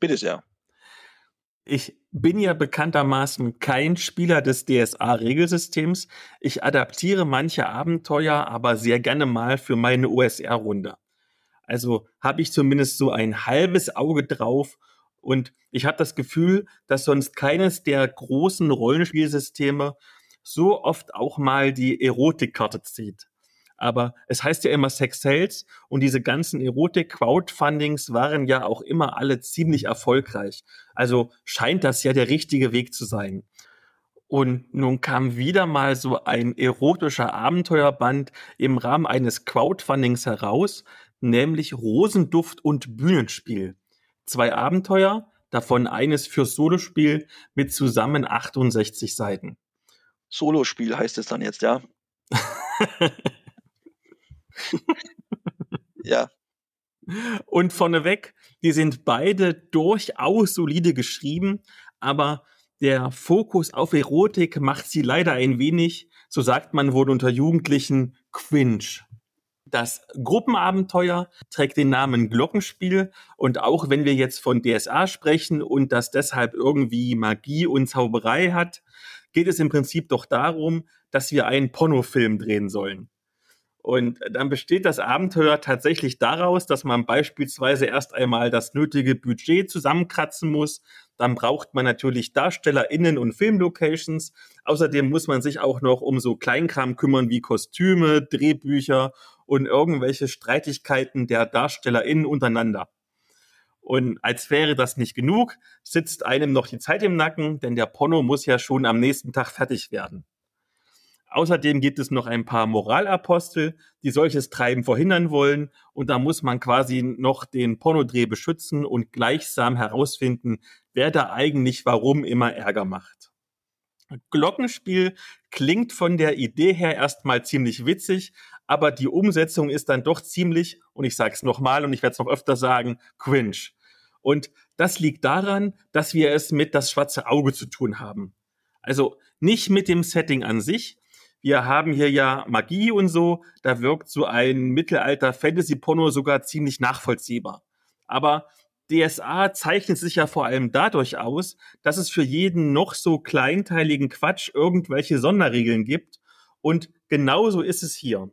Bitte sehr.
Ich bin ja bekanntermaßen kein Spieler des DSA-Regelsystems. Ich adaptiere manche Abenteuer aber sehr gerne mal für meine OSR-Runde. Also habe ich zumindest so ein halbes Auge drauf Und ich habe das Gefühl, dass sonst keines der großen Rollenspielsysteme so oft auch mal die Erotikkarte zieht. Aber es heißt ja immer Sex Sales und diese ganzen Erotik-Crowdfundings waren ja auch immer alle ziemlich erfolgreich. Also scheint das ja der richtige Weg zu sein. Und nun kam wieder mal so ein erotischer Abenteuerband im Rahmen eines Crowdfundings heraus, nämlich Rosenduft und Bühnenspiel. Zwei Abenteuer, davon eines fürs Solospiel mit zusammen 68 Seiten.
Solospiel heißt es dann jetzt, ja? ja.
Und vorneweg, die sind beide durchaus solide geschrieben, aber der Fokus auf Erotik macht sie leider ein wenig, so sagt man wohl unter Jugendlichen, cringe. Das Gruppenabenteuer trägt den Namen Glockenspiel und auch wenn wir jetzt von DSA sprechen und das deshalb irgendwie Magie und Zauberei hat, geht es im Prinzip doch darum, dass wir einen Pornofilm drehen sollen. Und dann besteht das Abenteuer tatsächlich daraus, dass man beispielsweise erst einmal das nötige Budget zusammenkratzen muss. Dann braucht man natürlich DarstellerInnen und Filmlocations. Außerdem muss man sich auch noch um so Kleinkram kümmern wie Kostüme, Drehbücher und irgendwelche Streitigkeiten der DarstellerInnen untereinander. Und als wäre das nicht genug, sitzt einem noch die Zeit im Nacken, denn der Porno muss ja schon am nächsten Tag fertig werden. Außerdem gibt es noch ein paar Moralapostel, die solches Treiben verhindern wollen. Und da muss man quasi noch den Pornodreh beschützen und gleichsam herausfinden, wer da eigentlich warum immer Ärger macht. Glockenspiel klingt von der Idee her erstmal ziemlich witzig, aber die Umsetzung ist dann doch ziemlich, und ich sage es nochmal und ich werde es noch öfter sagen, cringe. Und das liegt daran, dass wir es mit das schwarze Auge zu tun haben. Also nicht mit dem Setting an sich, wir haben hier ja Magie und so, da wirkt so ein Mittelalter-Fantasy-Porno sogar ziemlich nachvollziehbar. Aber DSA zeichnet sich ja vor allem dadurch aus, dass es für jeden noch so kleinteiligen Quatsch irgendwelche Sonderregeln gibt. Und genauso ist es hier.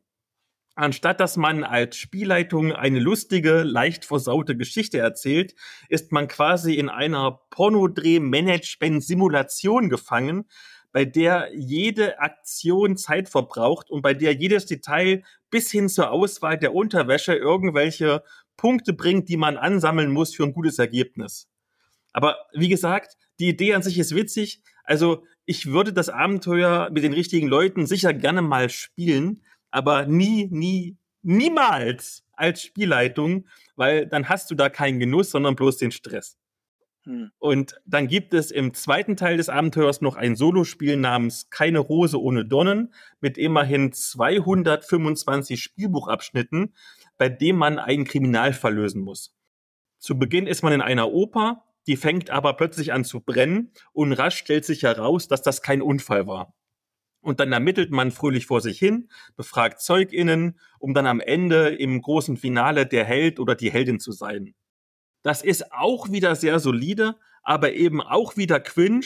Anstatt dass man als Spielleitung eine lustige, leicht versaute Geschichte erzählt, ist man quasi in einer Pornodreh-Management-Simulation gefangen, bei der jede Aktion Zeit verbraucht und bei der jedes Detail bis hin zur Auswahl der Unterwäsche irgendwelche Punkte bringt, die man ansammeln muss für ein gutes Ergebnis. Aber wie gesagt, die Idee an sich ist witzig. Also ich würde das Abenteuer mit den richtigen Leuten sicher gerne mal spielen, aber nie, nie, niemals als Spielleitung, weil dann hast du da keinen Genuss, sondern bloß den Stress. Hm. Und dann gibt es im zweiten Teil des Abenteuers noch ein Solospiel namens Keine Rose ohne Donnen mit immerhin 225 Spielbuchabschnitten, bei dem man einen Kriminalfall lösen muss. Zu Beginn ist man in einer Oper, die fängt aber plötzlich an zu brennen und rasch stellt sich heraus, dass das kein Unfall war. Und dann ermittelt man fröhlich vor sich hin, befragt ZeugInnen, um dann am Ende im großen Finale der Held oder die Heldin zu sein. Das ist auch wieder sehr solide, aber eben auch wieder cringe,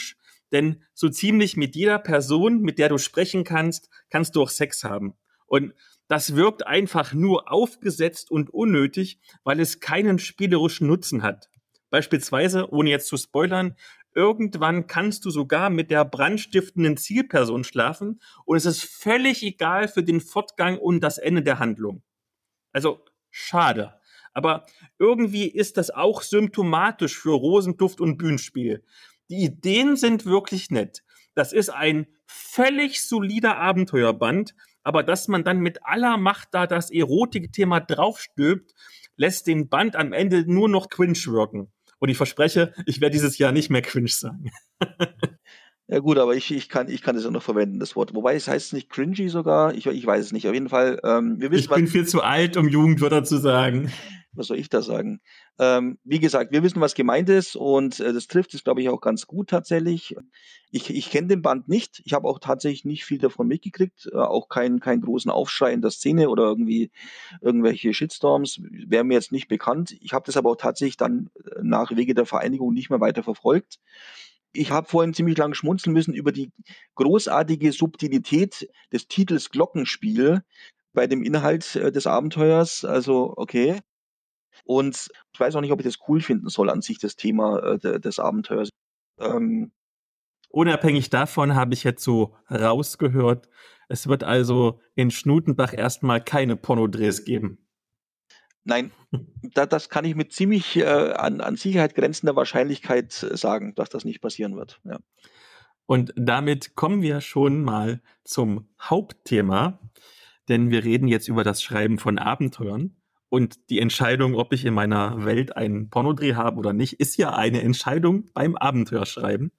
denn so ziemlich mit jeder Person, mit der du sprechen kannst, kannst du auch Sex haben. Und das wirkt einfach nur aufgesetzt und unnötig, weil es keinen spielerischen Nutzen hat. Beispielsweise, ohne jetzt zu spoilern, irgendwann kannst du sogar mit der brandstiftenden Zielperson schlafen und es ist völlig egal für den Fortgang und das Ende der Handlung. Also schade. Aber irgendwie ist das auch symptomatisch für Rosenduft und Bühnenspiel. Die Ideen sind wirklich nett. Das ist ein völlig solider Abenteuerband, aber dass man dann mit aller Macht da das Erotikthema draufstülpt, lässt den Band am Ende nur noch cringe wirken. Und ich verspreche, ich werde dieses Jahr nicht mehr cringe sagen.
Ja gut, aber ich, ich kann ich kann es auch noch verwenden, das Wort. Wobei es heißt nicht cringy sogar. Ich, ich weiß es nicht. Auf jeden Fall. Ähm,
wir wissen, ich bin was, viel zu alt, um Jugendwörter zu sagen
was soll ich da sagen? Ähm, wie gesagt, wir wissen, was gemeint ist und äh, das trifft es, glaube ich, auch ganz gut tatsächlich. Ich, ich kenne den Band nicht. Ich habe auch tatsächlich nicht viel davon mitgekriegt. Äh, auch keinen keinen großen Aufschrei in der Szene oder irgendwie irgendwelche Shitstorms. Wäre mir jetzt nicht bekannt. Ich habe das aber auch tatsächlich dann äh, nach Wege der Vereinigung nicht mehr weiter verfolgt. Ich habe vorhin ziemlich lang schmunzeln müssen über die großartige Subtilität des Titels Glockenspiel bei dem Inhalt äh, des Abenteuers. Also, okay. Und ich weiß auch nicht, ob ich das cool finden soll an sich, das Thema äh, des Abenteuers. Ähm,
Unabhängig davon habe ich jetzt so rausgehört, es wird also in Schnutenbach erstmal keine Pornodrehs geben.
Nein, da, das kann ich mit ziemlich äh, an, an Sicherheit grenzender Wahrscheinlichkeit äh, sagen, dass das nicht passieren wird. Ja.
Und damit kommen wir schon mal zum Hauptthema, denn wir reden jetzt über das Schreiben von Abenteuern. Und die Entscheidung, ob ich in meiner Welt einen Pornodreh habe oder nicht, ist ja eine Entscheidung beim Abenteuerschreiben.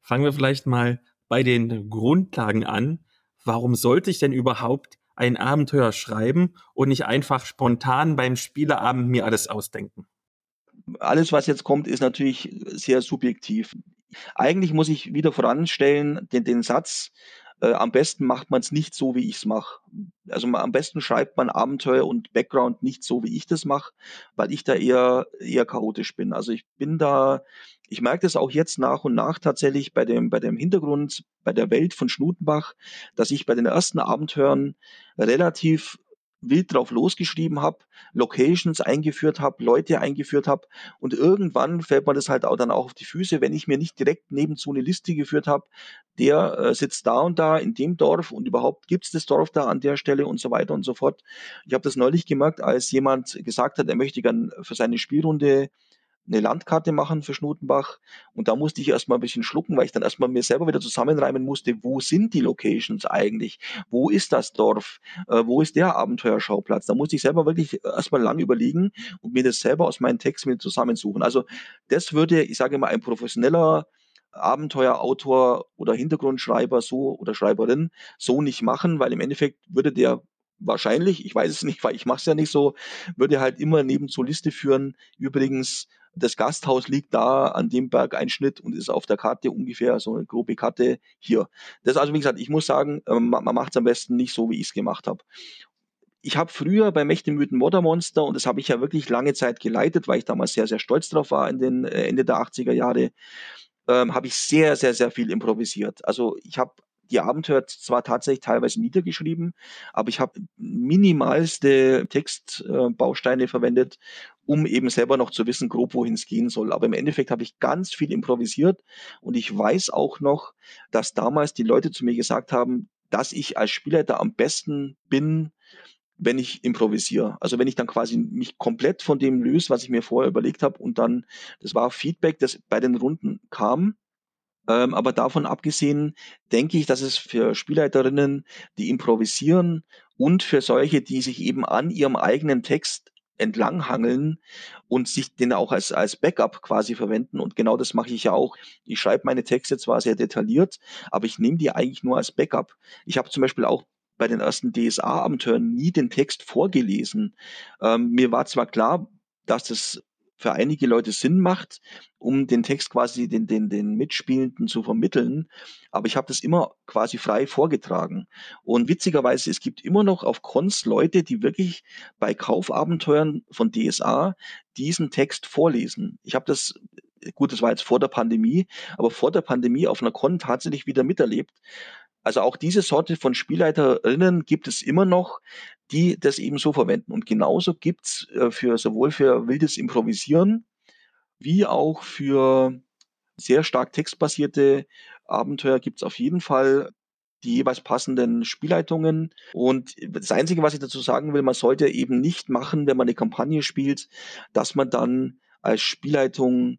Fangen wir vielleicht mal bei den Grundlagen an. Warum sollte ich denn überhaupt ein Abenteuer schreiben und nicht einfach spontan beim Spieleabend mir alles ausdenken?
Alles, was jetzt kommt, ist natürlich sehr subjektiv. Eigentlich muss ich wieder voranstellen den, den Satz, äh, am besten macht man es nicht so, wie ich es mache. Also am besten schreibt man Abenteuer und Background nicht so, wie ich das mache, weil ich da eher eher chaotisch bin. Also ich bin da, ich merke das auch jetzt nach und nach tatsächlich bei dem bei dem Hintergrund, bei der Welt von Schnutenbach, dass ich bei den ersten Abenteuern relativ wild drauf losgeschrieben habe, Locations eingeführt habe, Leute eingeführt habe und irgendwann fällt man das halt auch dann auch auf die Füße, wenn ich mir nicht direkt nebenzu eine Liste geführt habe, der äh, sitzt da und da in dem Dorf und überhaupt gibt's das Dorf da an der Stelle und so weiter und so fort. Ich habe das neulich gemerkt, als jemand gesagt hat, er möchte gern für seine Spielrunde eine Landkarte machen für Schnutenbach. Und da musste ich erstmal ein bisschen schlucken, weil ich dann erstmal mir selber wieder zusammenreimen musste, wo sind die Locations eigentlich? Wo ist das Dorf? Äh, wo ist der Abenteuerschauplatz? Da musste ich selber wirklich erstmal lang überlegen und mir das selber aus meinen Texten wieder zusammensuchen. Also das würde, ich sage mal, ein professioneller Abenteuerautor oder Hintergrundschreiber so oder Schreiberin so nicht machen, weil im Endeffekt würde der wahrscheinlich, ich weiß es nicht, weil ich mache es ja nicht so, würde halt immer neben zur Liste führen. Übrigens, das Gasthaus liegt da an dem Bergeinschnitt und ist auf der Karte ungefähr so eine grobe Karte hier. Das also, wie gesagt, ich muss sagen, ähm, man macht es am besten nicht so, wie ich es gemacht habe. Ich habe früher bei Mächtemythen Monster, und das habe ich ja wirklich lange Zeit geleitet, weil ich damals sehr, sehr stolz drauf war in den äh, Ende der 80er Jahre, ähm, habe ich sehr, sehr, sehr viel improvisiert. Also ich habe die Abenteuer zwar tatsächlich teilweise niedergeschrieben, aber ich habe minimalste Textbausteine verwendet, um eben selber noch zu wissen, grob wohin es gehen soll. Aber im Endeffekt habe ich ganz viel improvisiert und ich weiß auch noch, dass damals die Leute zu mir gesagt haben, dass ich als Spielleiter am besten bin, wenn ich improvisiere. Also wenn ich dann quasi mich komplett von dem löse, was ich mir vorher überlegt habe und dann, das war Feedback, das bei den Runden kam, ähm, aber davon abgesehen denke ich, dass es für Spielleiterinnen, die improvisieren und für solche, die sich eben an ihrem eigenen Text entlanghangeln und sich den auch als, als Backup quasi verwenden. Und genau das mache ich ja auch. Ich schreibe meine Texte zwar sehr detailliert, aber ich nehme die eigentlich nur als Backup. Ich habe zum Beispiel auch bei den ersten DSA-Abenteuern nie den Text vorgelesen. Ähm, mir war zwar klar, dass das für einige Leute Sinn macht, um den Text quasi den, den, den Mitspielenden zu vermitteln. Aber ich habe das immer quasi frei vorgetragen. Und witzigerweise, es gibt immer noch auf Cons Leute, die wirklich bei Kaufabenteuern von DSA diesen Text vorlesen. Ich habe das gut, das war jetzt vor der Pandemie, aber vor der Pandemie auf einer Con tatsächlich wieder miterlebt, also auch diese Sorte von Spielleiterinnen gibt es immer noch, die das eben so verwenden. Und genauso gibt's äh, für sowohl für wildes Improvisieren wie auch für sehr stark textbasierte Abenteuer gibt's auf jeden Fall die jeweils passenden Spielleitungen. Und das Einzige, was ich dazu sagen will, man sollte eben nicht machen, wenn man eine Kampagne spielt, dass man dann als Spielleitung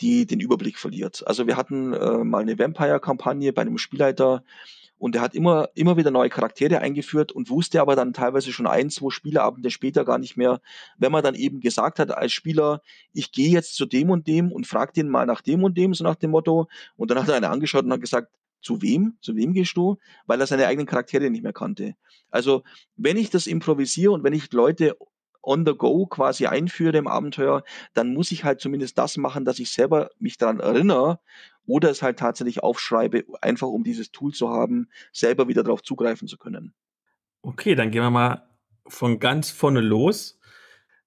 die den Überblick verliert. Also wir hatten äh, mal eine Vampire-Kampagne bei einem Spielleiter, und er hat immer, immer wieder neue Charaktere eingeführt und wusste aber dann teilweise schon ein, zwei Spieleabende später gar nicht mehr, wenn man dann eben gesagt hat als Spieler, ich gehe jetzt zu dem und dem und frag den mal nach dem und dem, so nach dem Motto. Und dann hat er eine angeschaut und hat gesagt, zu wem? Zu wem gehst du? Weil er seine eigenen Charaktere nicht mehr kannte. Also, wenn ich das improvisiere und wenn ich Leute on the go quasi einführe im Abenteuer, dann muss ich halt zumindest das machen, dass ich selber mich daran erinnere oder es halt tatsächlich aufschreibe, einfach um dieses Tool zu haben, selber wieder darauf zugreifen zu können.
Okay, dann gehen wir mal von ganz vorne los.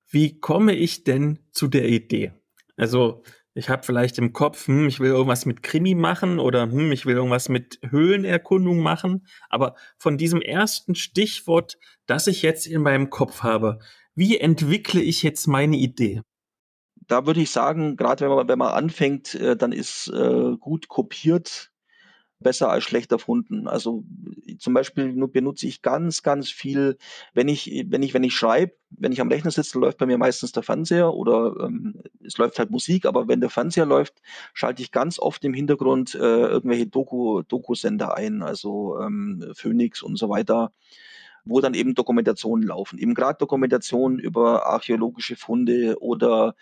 Wie komme ich denn zu der Idee? Also ich habe vielleicht im Kopf, hm, ich will irgendwas mit Krimi machen oder hm, ich will irgendwas mit Höhlenerkundung machen. Aber von diesem ersten Stichwort, das ich jetzt in meinem Kopf habe, Wie entwickle ich jetzt meine Idee?
Da würde ich sagen, gerade wenn man, wenn man anfängt, äh, dann ist äh, gut kopiert besser als schlecht erfunden. Also zum Beispiel benutze ich ganz, ganz viel, wenn ich, wenn ich, wenn ich schreibe, wenn ich am Rechner sitze, läuft bei mir meistens der Fernseher oder ähm, es läuft halt Musik, aber wenn der Fernseher läuft, schalte ich ganz oft im Hintergrund äh, irgendwelche Doku, Doku-Sender ein, also ähm, Phoenix und so weiter wo dann eben Dokumentationen laufen. Eben gerade Dokumentationen über archäologische Funde oder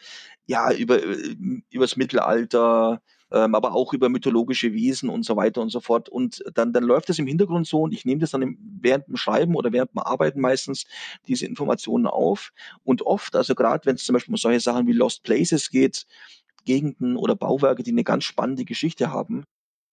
ja, über, äh, übers Mittelalter, ähm, aber auch über mythologische Wesen und so weiter und so fort. Und dann, dann läuft das im Hintergrund so und ich nehme das dann im, während dem Schreiben oder während dem Arbeiten meistens diese Informationen auf. Und oft, also gerade wenn es zum Beispiel um solche Sachen wie Lost Places geht, Gegenden oder Bauwerke, die eine ganz spannende Geschichte haben,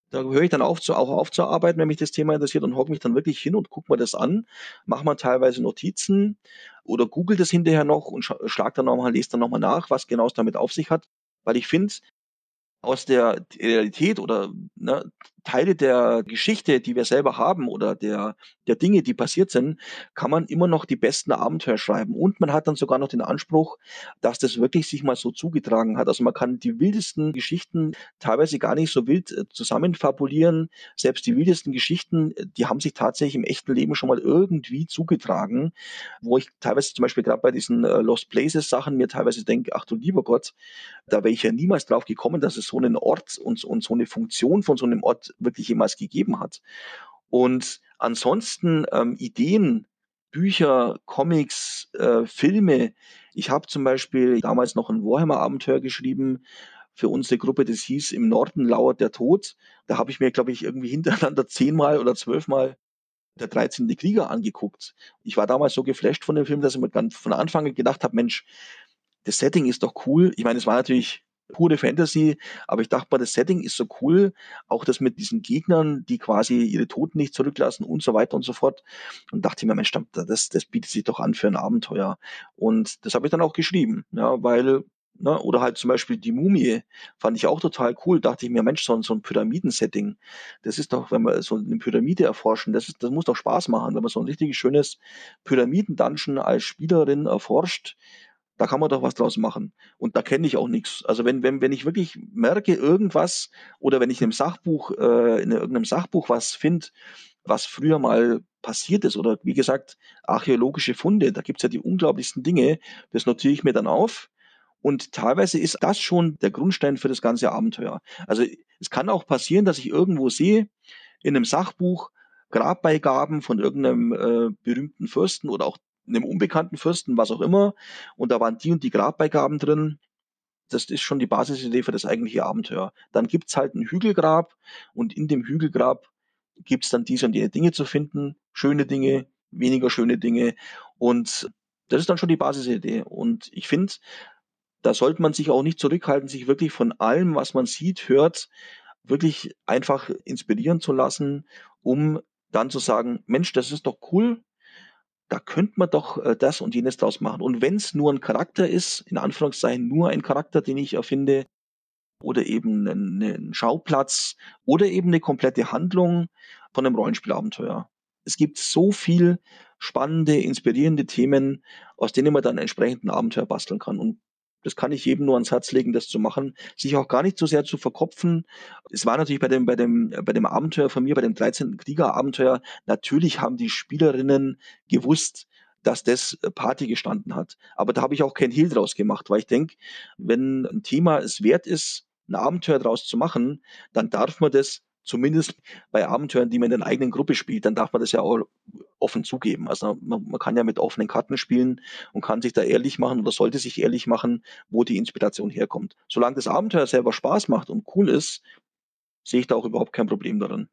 da höre ich dann auf zu, auch auf zu arbeiten, wenn mich das Thema interessiert und hocke mich dann wirklich hin und gucke mir das an, mache mal teilweise Notizen oder google das hinterher noch und schlag dann nochmal, lese dann nochmal nach, was genau es damit auf sich hat. Weil ich finde, aus der Realität oder ne, Teile der Geschichte, die wir selber haben oder der, der Dinge, die passiert sind, kann man immer noch die besten Abenteuer schreiben. Und man hat dann sogar noch den Anspruch, dass das wirklich sich mal so zugetragen hat. Also man kann die wildesten Geschichten teilweise gar nicht so wild äh, zusammenfabulieren. Selbst die wildesten Geschichten, äh, die haben sich tatsächlich im echten Leben schon mal irgendwie zugetragen, wo ich teilweise zum Beispiel gerade bei diesen äh, Lost Places Sachen mir teilweise denke, ach du lieber Gott, da wäre ich ja niemals drauf gekommen, dass es so einen Ort und, und so eine Funktion von so einem Ort wirklich jemals gegeben hat. Und ansonsten ähm, Ideen, Bücher, Comics, äh, Filme. Ich habe zum Beispiel damals noch ein Warhammer-Abenteuer geschrieben für unsere Gruppe, das hieß Im Norden lauert der Tod. Da habe ich mir, glaube ich, irgendwie hintereinander zehnmal oder zwölfmal der 13. Krieger angeguckt. Ich war damals so geflasht von dem Film, dass ich mir ganz von Anfang an gedacht habe, Mensch, das Setting ist doch cool. Ich meine, es war natürlich pure Fantasy, aber ich dachte mal, das Setting ist so cool, auch das mit diesen Gegnern, die quasi ihre Toten nicht zurücklassen und so weiter und so fort. Und dachte mir, Mensch, das, das bietet sich doch an für ein Abenteuer. Und das habe ich dann auch geschrieben, ja, weil Ne, oder halt zum Beispiel die Mumie fand ich auch total cool. Dachte ich mir, Mensch, so, so ein Pyramidensetting, das ist doch, wenn wir so eine Pyramide erforschen, das, ist, das muss doch Spaß machen, wenn man so ein richtig schönes Pyramiden-Dungeon als Spielerin erforscht da kann man doch was draus machen. Und da kenne ich auch nichts. Also wenn, wenn, wenn ich wirklich merke, irgendwas, oder wenn ich in einem Sachbuch, äh, in irgendeinem Sachbuch was finde, was früher mal passiert ist, oder wie gesagt, archäologische Funde, da gibt's ja die unglaublichsten Dinge, das notiere ich mir dann auf. Und teilweise ist das schon der Grundstein für das ganze Abenteuer. Also es kann auch passieren, dass ich irgendwo sehe, in einem Sachbuch, Grabbeigaben von irgendeinem äh, berühmten Fürsten oder auch einem unbekannten Fürsten, was auch immer. Und da waren die und die Grabbeigaben drin. Das ist schon die Basisidee für das eigentliche Abenteuer. Dann gibt's halt ein Hügelgrab und in dem Hügelgrab gibt's dann diese und jene Dinge zu finden. Schöne Dinge, weniger schöne Dinge. Und das ist dann schon die Basisidee. Und ich finde, da sollte man sich auch nicht zurückhalten, sich wirklich von allem, was man sieht, hört, wirklich einfach inspirieren zu lassen, um dann zu sagen, Mensch, das ist doch cool, da könnte man doch äh, das und jenes draus machen. Und wenn es nur ein Charakter ist, in Anführungszeichen nur ein Charakter, den ich erfinde, oder eben ein, ein Schauplatz oder eben eine komplette Handlung von einem Rollenspielabenteuer. Es gibt so viel spannende, inspirierende Themen, aus denen man dann entsprechend ein Abenteuer basteln kann. Und das kann ich jedem nur ans Herz legen, das zu machen, sich auch gar nicht so sehr zu verkopfen. Es war natürlich bei dem, bei dem, bei dem Abenteuer von mir, bei dem 13. Krieger-Abenteuer, natürlich haben die Spielerinnen gewusst, dass das Party gestanden hat. Aber da habe ich auch kein Hehl draus gemacht, weil ich denke, wenn ein Thema es wert ist, ein Abenteuer draus zu machen, dann darf man das zumindest bei Abenteuern, die man in der eigenen Gruppe spielt, dann darf man das ja auch offen zugeben. Also man, man, kann ja mit offenen Karten spielen und kann sich da ehrlich machen oder sollte sich ehrlich machen, wo die Inspiration herkommt. Solange das Abenteuer selber Spaß macht und cool ist, sehe ich da auch überhaupt kein Problem darin.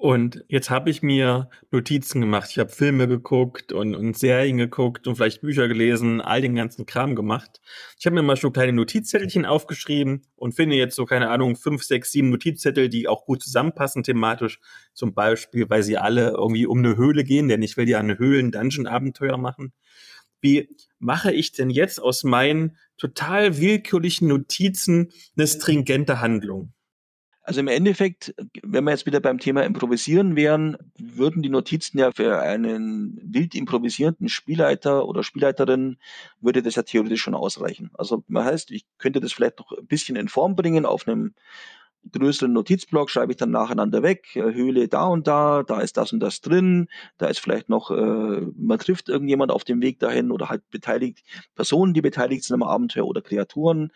Und jetzt habe ich mir Notizen gemacht. Ich habe Filme geguckt und, und Serien geguckt und vielleicht Bücher gelesen, all den ganzen Kram gemacht. Ich habe mir mal so kleine Notizzettelchen aufgeschrieben und finde jetzt so, keine Ahnung, fünf, sechs, sieben Notizzettel, die auch gut zusammenpassen thematisch. Zum Beispiel, weil sie alle irgendwie um eine Höhle gehen, denn ich will ja eine Höhlen-Dungeon-Abenteuer machen. Wie mache ich denn jetzt aus meinen total willkürlichen Notizen eine stringente Handlung?
Also im Endeffekt, wenn wir jetzt wieder beim Thema Improvisieren wären, würden die Notizen ja für einen wild improvisierenden Spielleiter oder Spielleiterin, würde das ja theoretisch schon ausreichen. Also man heißt, ich könnte das vielleicht noch ein bisschen in Form bringen auf einem größeren Notizblock, schreibe ich dann nacheinander weg, äh, Höhle da und da, da ist das und das drin, da ist vielleicht noch, äh, man trifft irgendjemand auf dem Weg dahin oder halt beteiligt, Personen, die beteiligt sind am Abenteuer oder Kreaturen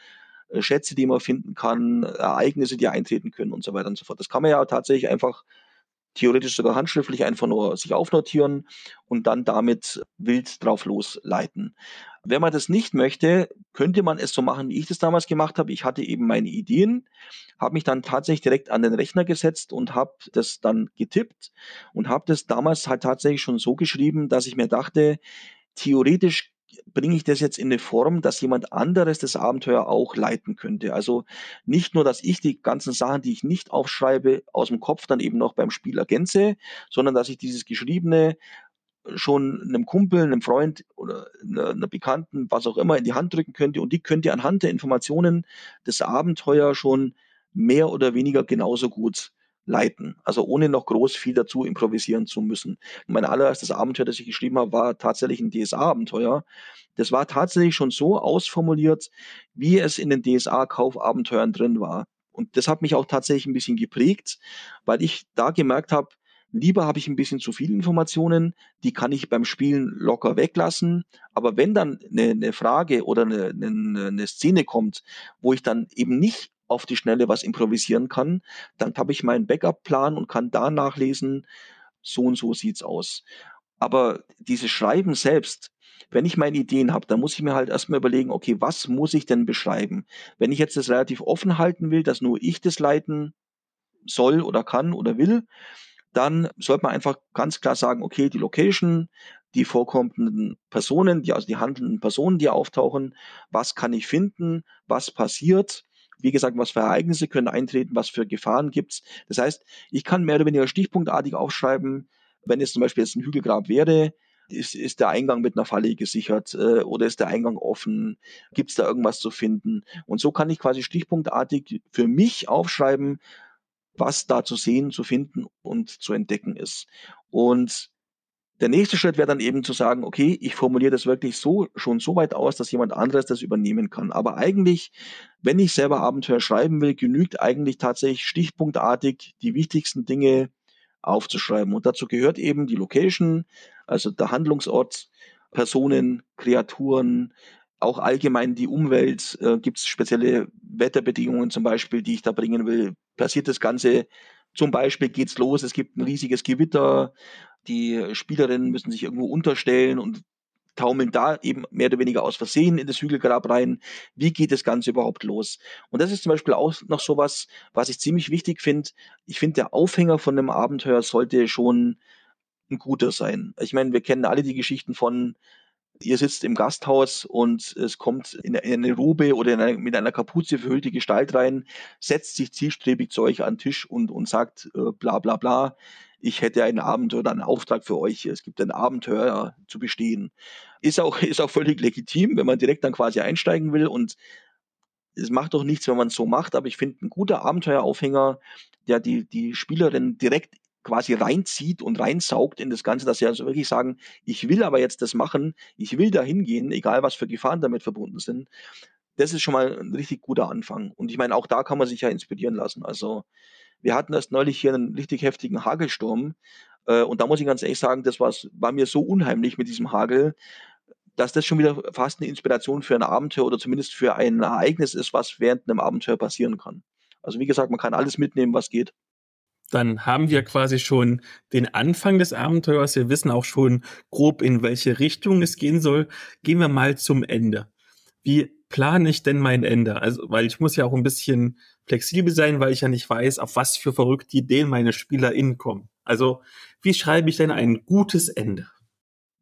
Schätze, die man finden kann, Ereignisse, die eintreten können und so weiter und so fort. Das kann man ja tatsächlich einfach theoretisch sogar handschriftlich einfach nur sich aufnotieren und dann damit wild drauf losleiten. Wenn man das nicht möchte, könnte man es so machen, wie ich das damals gemacht habe. Ich hatte eben meine Ideen, habe mich dann tatsächlich direkt an den Rechner gesetzt und habe das dann getippt und habe das damals halt tatsächlich schon so geschrieben, dass ich mir dachte, theoretisch bringe ich das jetzt in eine Form, dass jemand anderes das Abenteuer auch leiten könnte. Also nicht nur, dass ich die ganzen Sachen, die ich nicht aufschreibe, aus dem Kopf dann eben noch beim Spiel ergänze, sondern dass ich dieses Geschriebene schon einem Kumpel, einem Freund oder einer, Bekannten, was auch immer, in die Hand drücken könnte und die könnte anhand der Informationen des Abenteuer schon mehr oder weniger genauso gut leiten. Also ohne noch groß viel dazu improvisieren zu müssen. Mein allererstes Abenteuer, das ich geschrieben habe, war tatsächlich ein DSA-Abenteuer. Das war tatsächlich schon so ausformuliert, wie es in den DSA-Kaufabenteuern drin war. Und das hat mich auch tatsächlich ein bisschen geprägt, weil ich da gemerkt habe, lieber habe ich ein bisschen zu viele Informationen, die kann ich beim Spielen locker weglassen. Aber wenn dann eine, eine Frage oder eine, eine, eine Szene kommt, wo ich dann eben nicht auf die Schnelle was improvisieren kann, dann habe ich meinen Backup-Plan und kann da nachlesen, so und so sieht's aus. Aber dieses Schreiben selbst, wenn ich meine Ideen habe, dann muss ich mir halt erstmal überlegen, okay, was muss ich denn beschreiben? Wenn ich jetzt das relativ offen halten will, dass nur ich das leiten soll oder kann oder will, dann sollte man einfach ganz klar sagen, okay, die Location, die vorkommenden Personen, die also die handelnden Personen, die auftauchen, was kann ich finden, was passiert, wie gesagt, was für Ereignisse können eintreten, was für Gefahren gibt's. Das heißt, ich kann mehr oder weniger stichpunktartig aufschreiben, wenn es zum Beispiel jetzt ein Hügelgrab wäre, ist, ist der Eingang mit einer Falle gesichert äh, oder ist der Eingang offen? Gibt es da irgendwas zu finden? Und so kann ich quasi stichpunktartig für mich aufschreiben, was da zu sehen, zu finden und zu entdecken ist. Und der nächste Schritt wäre dann eben zu sagen, okay, ich formuliere das wirklich so schon so weit aus, dass jemand anderes das übernehmen kann. Aber eigentlich, wenn ich selber Abenteuer schreiben will, genügt eigentlich tatsächlich stichpunktartig die wichtigsten Dinge aufzuschreiben. Und dazu gehört eben die Location, also der Handlungsort, Personen, Kreaturen, auch allgemein die Umwelt. Äh, Gibt es spezielle Wetterbedingungen zum Beispiel, die ich da bringen will? Passiert das Ganze zum Beispiel geht's los, es gibt ein riesiges Gewitter, die Spielerinnen müssen sich irgendwo unterstellen und taumeln da eben mehr oder weniger aus Versehen in das Hügelgrab rein. Wie geht das Ganze überhaupt los? Und das ist zum Beispiel auch noch sowas, was ich ziemlich wichtig finde. Ich finde, der Aufhänger von einem Abenteuer sollte schon ein guter sein. Ich meine, wir kennen alle die Geschichten von ihr sitzt im Gasthaus und es kommt in eine Robe oder eine, mit einer Kapuze verhüllte Gestalt rein, setzt sich zielstrebig zu euch an den Tisch und, und sagt äh, bla bla bla, ich hätte einen Abenteuer oder einen Auftrag für euch, es gibt ein Abenteuer zu bestehen. Ist auch, ist auch völlig legitim, wenn man direkt dann quasi einsteigen will und es macht doch nichts, wenn man es so macht, aber ich finde, ein guter Abenteueraufhänger, der die, die Spielerin direkt quasi reinzieht und reinsaugt in das Ganze, dass sie also wirklich sagen, ich will aber jetzt das machen, ich will da hingehen, egal was für Gefahren damit verbunden sind. Das ist schon mal ein richtig guter Anfang. Und ich meine, auch da kann man sich ja inspirieren lassen. Also wir hatten erst neulich hier einen richtig heftigen Hagelsturm. Äh, und da muss ich ganz ehrlich sagen, das war mir so unheimlich mit diesem Hagel, dass das schon wieder fast eine Inspiration für ein Abenteuer oder zumindest für ein Ereignis ist, was während einem Abenteuer passieren kann. Also wie gesagt, man kann alles mitnehmen, was geht
dann haben wir quasi schon den Anfang des Abenteuers. Wir wissen auch schon grob, in welche Richtung es gehen soll. Gehen wir mal zum Ende. Wie plane ich denn mein Ende? Also, weil ich muss ja auch ein bisschen flexibel sein, weil ich ja nicht weiß, auf was für verrückte Ideen meine SpielerInnen kommen. Also, wie schreibe ich denn ein gutes Ende?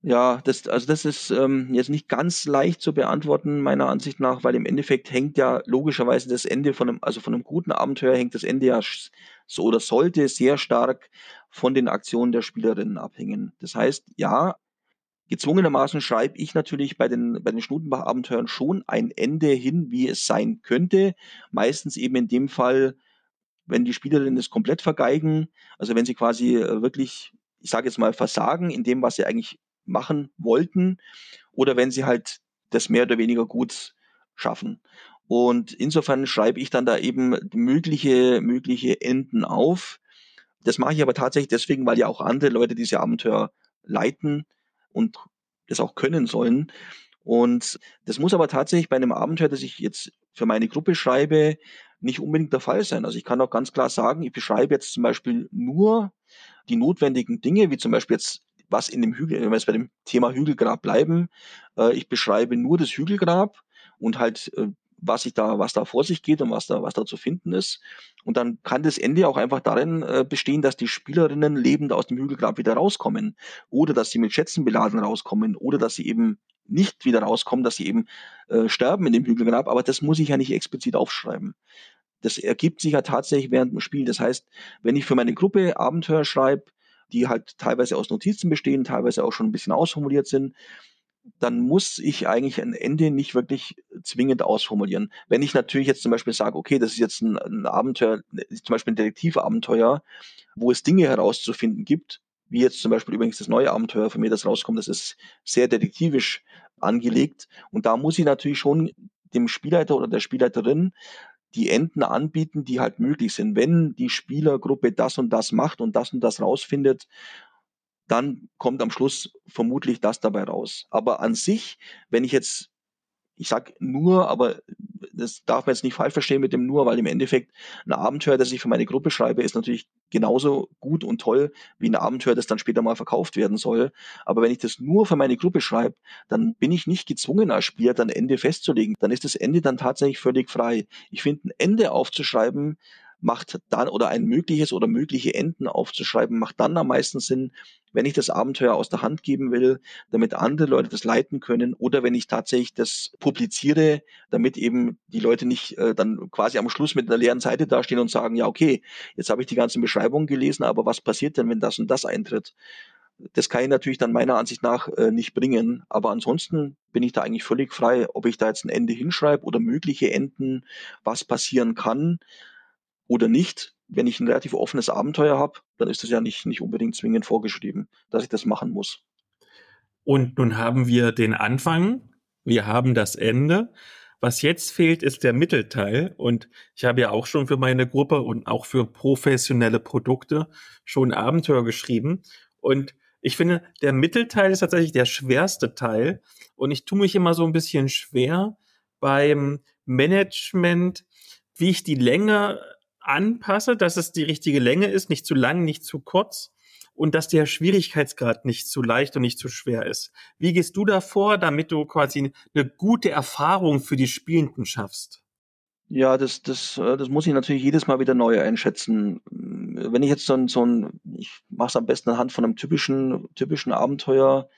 Ja, das, also das ist ähm, jetzt nicht ganz leicht zu beantworten, meiner Ansicht nach, weil im Endeffekt hängt ja logischerweise das Ende von einem, also von einem guten Abenteuer hängt das Ende ja so oder sollte sehr stark von den Aktionen der Spielerinnen abhängen. Das heißt, ja, gezwungenermaßen schreibe ich natürlich bei den, bei den Schnutenbach-Abenteuern schon ein Ende hin, wie es sein könnte. Meistens eben in dem Fall, wenn die Spielerinnen es komplett vergeigen, also wenn sie quasi äh, wirklich, ich sage jetzt mal, versagen in dem, was sie eigentlich machen wollten, oder wenn sie halt das mehr oder weniger gut schaffen. Und insofern schreibe ich dann da eben mögliche, mögliche Enden auf. Das mache ich aber tatsächlich deswegen, weil ja auch andere Leute diese Abenteuer leiten und das auch können sollen. Und das muss aber tatsächlich bei einem Abenteuer, das ich jetzt für meine Gruppe schreibe, nicht unbedingt der Fall sein. Also ich kann auch ganz klar sagen, ich beschreibe jetzt zum Beispiel nur die notwendigen Dinge, wie zum Beispiel jetzt was in dem Hügel, wenn wir jetzt bei dem Thema Hügelgrab bleiben, äh, ich beschreibe nur das Hügelgrab und halt äh, was ich da, was da vor sich geht und was da, was da zu finden ist. Und dann kann das Ende auch einfach darin äh, bestehen, dass die Spielerinnen lebend aus dem Hügelgrab wieder rauskommen oder dass sie mit Schätzen beladen rauskommen oder dass sie eben nicht wieder rauskommen, dass sie eben äh, sterben in dem Hügelgrab. Aber das muss ich ja nicht explizit aufschreiben. Das ergibt sich ja tatsächlich während dem Spiel. Das heißt, wenn ich für meine Gruppe Abenteuer schreibe, die halt teilweise aus Notizen bestehen, teilweise auch schon ein bisschen ausformuliert sind, dann muss ich eigentlich ein Ende nicht wirklich zwingend ausformulieren. Wenn ich natürlich jetzt zum Beispiel sage, okay, das ist jetzt ein, ein Abenteuer, zum Beispiel ein Detektivabenteuer, wo es Dinge herauszufinden gibt, wie jetzt zum Beispiel übrigens das neue Abenteuer von mir, das rauskommt, das ist sehr detektivisch angelegt. Und da muss ich natürlich schon dem Spielleiter oder der Spielleiterin die Enden anbieten, die halt möglich sind. Wenn die Spielergruppe das und das macht und das und das rausfindet, dann kommt am Schluss vermutlich das dabei raus. Aber an sich, wenn ich jetzt, ich sag nur, aber das darf man jetzt nicht falsch verstehen mit dem nur, weil im Endeffekt ein Abenteuer, das ich für meine Gruppe schreibe, ist natürlich genauso gut und toll wie ein Abenteuer, das dann später mal verkauft werden soll. Aber wenn ich das nur für meine Gruppe schreibe, dann bin ich nicht gezwungen als Spieler dann Ende festzulegen. Dann ist das Ende dann tatsächlich völlig frei. Ich finde, ein Ende aufzuschreiben, macht dann oder ein mögliches oder mögliche Enden aufzuschreiben, macht dann am meisten Sinn, wenn ich das Abenteuer aus der Hand geben will, damit andere Leute das leiten können oder wenn ich tatsächlich das publiziere, damit eben die Leute nicht äh, dann quasi am Schluss mit einer leeren Seite dastehen und sagen, ja, okay, jetzt habe ich die ganzen Beschreibungen gelesen, aber was passiert denn, wenn das und das eintritt? Das kann ich natürlich dann meiner Ansicht nach äh, nicht bringen. Aber ansonsten bin ich da eigentlich völlig frei, ob ich da jetzt ein Ende hinschreibe oder mögliche Enden, was passieren kann oder nicht. Wenn ich ein relativ offenes Abenteuer habe, dann ist das ja nicht, nicht unbedingt zwingend vorgeschrieben, dass ich das machen muss.
Und nun haben wir den Anfang, wir haben das Ende. Was jetzt fehlt, ist der Mittelteil. Und ich habe ja auch schon für meine Gruppe und auch für professionelle Produkte schon Abenteuer geschrieben. Und ich finde, der Mittelteil ist tatsächlich der schwerste Teil. Und ich tue mich immer so ein bisschen schwer beim Management, wie ich die Länge anpasse, dass es die richtige Länge ist, nicht zu lang, nicht zu kurz und dass der Schwierigkeitsgrad nicht zu leicht und nicht zu schwer ist. Wie gehst du da vor, damit du quasi eine gute Erfahrung für die Spielenden schaffst?
Ja, das, das, äh, das muss ich natürlich jedes Mal wieder neu einschätzen. Wenn ich jetzt so ein, so ein ich mache es am besten anhand von einem typischen, typischen Abenteuer.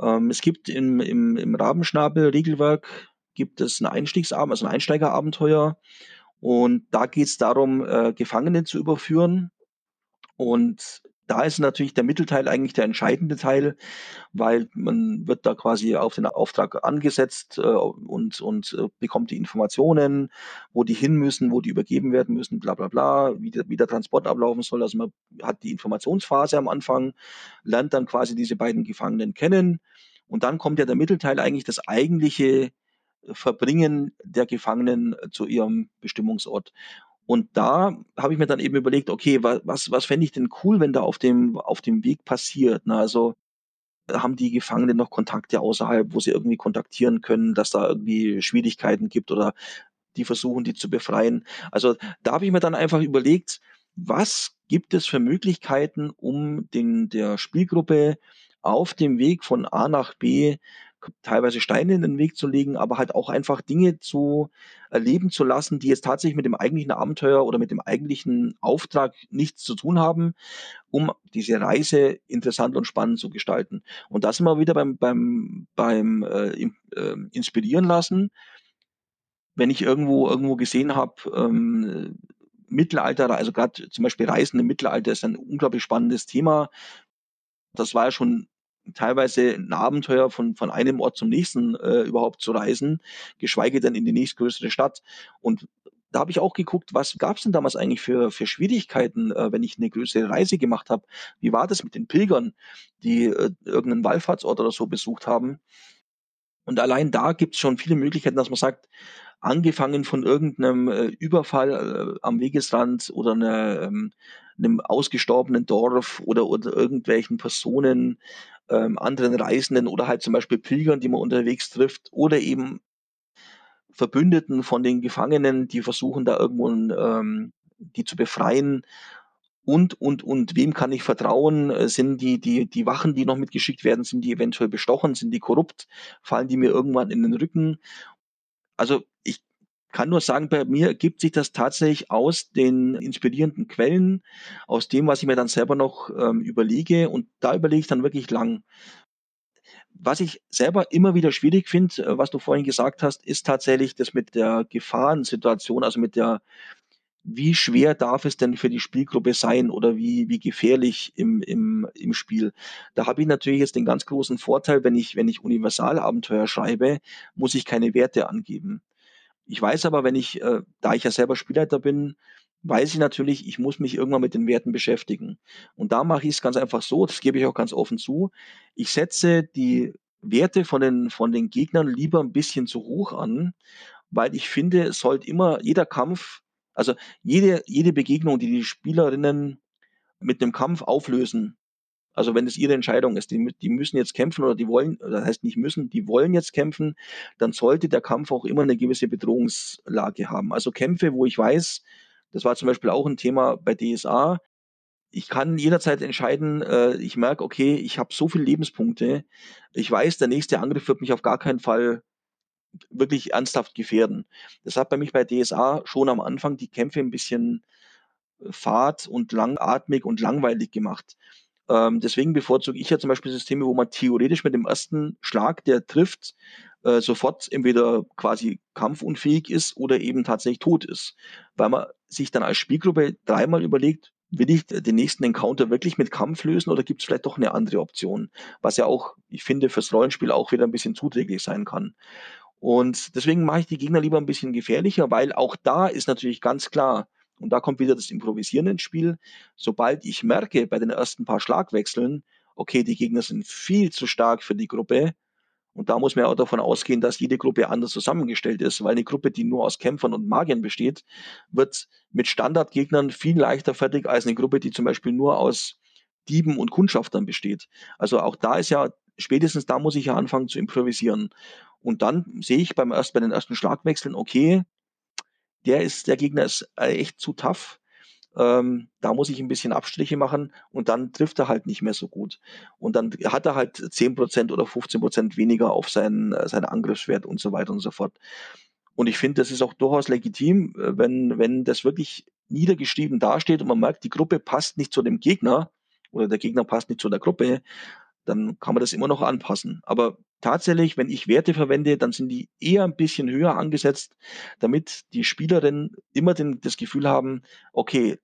Ähm, es gibt im, im, im Rabenschnabel-Regelwerk gibt es ein Einstiegsabend, also ein Einsteigerabenteuer. Und da geht es darum, äh, Gefangene zu überführen. Und da ist natürlich der Mittelteil eigentlich der entscheidende Teil, weil man wird da quasi auf den Auftrag angesetzt äh, und, und äh, bekommt die Informationen, wo die hin müssen, wo die übergeben werden müssen, bla bla bla, wie der, wie der Transport ablaufen soll. Also man hat die Informationsphase am Anfang, lernt dann quasi diese beiden Gefangenen kennen und dann kommt ja der Mittelteil eigentlich das eigentliche Verbringen der Gefangenen äh, zu ihrem Bestimmungsort. Und da habe ich mir dann eben überlegt, okay, was, was, fände ich denn cool, wenn da auf dem, auf dem Weg passiert? Ne? Also haben die Gefangenen noch Kontakte außerhalb, wo sie irgendwie kontaktieren können, dass da irgendwie Schwierigkeiten gibt oder die versuchen, die zu befreien. Also da habe ich mir dann einfach überlegt, was gibt es für Möglichkeiten, um den, der Spielgruppe auf dem Weg von A nach B teilweise Steine in den Weg zu legen, aber halt auch einfach Dinge zu erleben zu lassen, die jetzt tatsächlich mit dem eigentlichen Abenteuer oder mit dem eigentlichen Auftrag nichts zu tun haben, um diese Reise interessant und spannend zu gestalten. Und das immer wieder beim, beim, beim äh, äh, Inspirieren lassen. Wenn ich irgendwo irgendwo gesehen habe, ähm, Mittelalter, also gerade zum Beispiel Reisen im Mittelalter ist ein unglaublich spannendes Thema. Das war ja schon teilweise ein Abenteuer von, von einem Ort zum nächsten äh, überhaupt zu reisen, geschweige denn in die nächstgrößere Stadt. Und da habe ich auch geguckt, was gab es denn damals eigentlich für, für Schwierigkeiten, äh, wenn ich eine größere Reise gemacht habe. Wie war das mit den Pilgern, die äh, irgendeinen Wallfahrtsort oder so besucht haben? Und allein da gibt es schon viele Möglichkeiten, dass man sagt, angefangen von irgendeinem äh, Überfall äh, am Wegesrand oder eine, ähm, einem ausgestorbenen Dorf oder, oder irgendwelchen Personen, ähm, anderen Reisenden oder halt zum Beispiel Pilgern, die man unterwegs trifft oder eben Verbündeten von den Gefangenen, die versuchen da irgendwo ähm, die zu befreien und, und, und, wem kann ich vertrauen? Äh, sind die, die, die Wachen, die noch mitgeschickt werden, sind die eventuell bestochen? Sind die korrupt? Fallen die mir irgendwann in den Rücken? Also ich kann nur sagen, bei mir gibt sich das tatsächlich aus den inspirierenden Quellen, aus dem, was ich mir dann selber noch ähm, überlege. Und da überlege ich dann wirklich lang. Was ich selber immer wieder schwierig finde, äh, was du vorhin gesagt hast, ist tatsächlich das mit der Gefahrensituation, also mit der, wie schwer darf es denn für die Spielgruppe sein oder wie, wie gefährlich im, im, im Spiel. Da habe ich natürlich jetzt den ganz großen Vorteil, wenn ich, wenn ich Universalabenteuer schreibe, muss ich keine Werte angeben. Ich weiß aber, wenn ich, äh, da ich ja selber Spielleiter bin, weiß ich natürlich, ich muss mich irgendwann mit den Werten beschäftigen. Und da mache ich es ganz einfach so, das gebe ich auch ganz offen zu. Ich setze die Werte von den, von den Gegnern lieber ein bisschen zu hoch an, weil ich finde, es sollte immer jeder Kampf, also jede, jede Begegnung, die die Spielerinnen mit dem Kampf auflösen, also wenn es ihre Entscheidung ist, die, die müssen jetzt kämpfen oder die wollen, das heißt nicht müssen, die wollen jetzt kämpfen, dann sollte der Kampf auch immer eine gewisse Bedrohungslage haben. Also Kämpfe, wo ich weiß, das war zum Beispiel auch ein Thema bei DSA. Ich kann jederzeit entscheiden, äh, ich merke, okay, ich habe so viele Lebenspunkte. Ich weiß, der nächste Angriff wird mich auf gar keinen Fall wirklich ernsthaft gefährden. Das hat bei mich bei DSA schon am Anfang die Kämpfe ein bisschen äh, fad und langatmig und langweilig gemacht. Ähm, deswegen bevorzuge ich ja zum Beispiel Systeme, wo man theoretisch mit dem ersten Schlag, der trifft, äh, sofort entweder quasi kampfunfähig ist oder eben tatsächlich tot ist. Weil man sich dann als Spielgruppe dreimal überlegt, will ich den nächsten Encounter wirklich mit Kampf lösen oder gibt es vielleicht doch eine andere Option? Was ja auch, ich finde, fürs Rollenspiel auch wieder ein bisschen zuträglich sein kann. Und deswegen mache ich die Gegner lieber ein bisschen gefährlicher, weil auch da ist natürlich ganz klar, und da kommt wieder das Improvisieren ins Spiel, sobald ich merke bei den ersten paar Schlagwechseln, okay, die Gegner sind viel zu stark für die Gruppe, und da muss man ja auch davon ausgehen, dass jede Gruppe anders zusammengestellt ist, weil eine Gruppe, die nur aus Kämpfern und Magiern besteht, wird mit Standardgegnern viel leichter fertig als eine Gruppe, die zum Beispiel nur aus Dieben und Kundschaftern besteht. Also auch da ist ja, spätestens da muss ich ja anfangen zu improvisieren. Und dann sehe ich beim erst, bei den ersten Schlagwechseln, okay, der ist, der Gegner ist äh, echt zu tough. Ähm, da muss ich ein bisschen Abstriche machen und dann trifft er halt nicht mehr so gut. Und dann hat er halt 10% oder 15% weniger auf seinen, äh, seinen Angriffswert und so weiter und so fort. Und ich finde, das ist auch durchaus legitim, äh, wenn, wenn das wirklich niedergeschrieben dasteht und man merkt, die Gruppe passt nicht zu dem Gegner oder der Gegner passt nicht zu der Gruppe, dann kann man das immer noch anpassen. Aber tatsächlich, wenn ich Werte verwende, dann sind die eher ein bisschen höher angesetzt, damit die Spielerinnen immer den, das Gefühl haben, okay,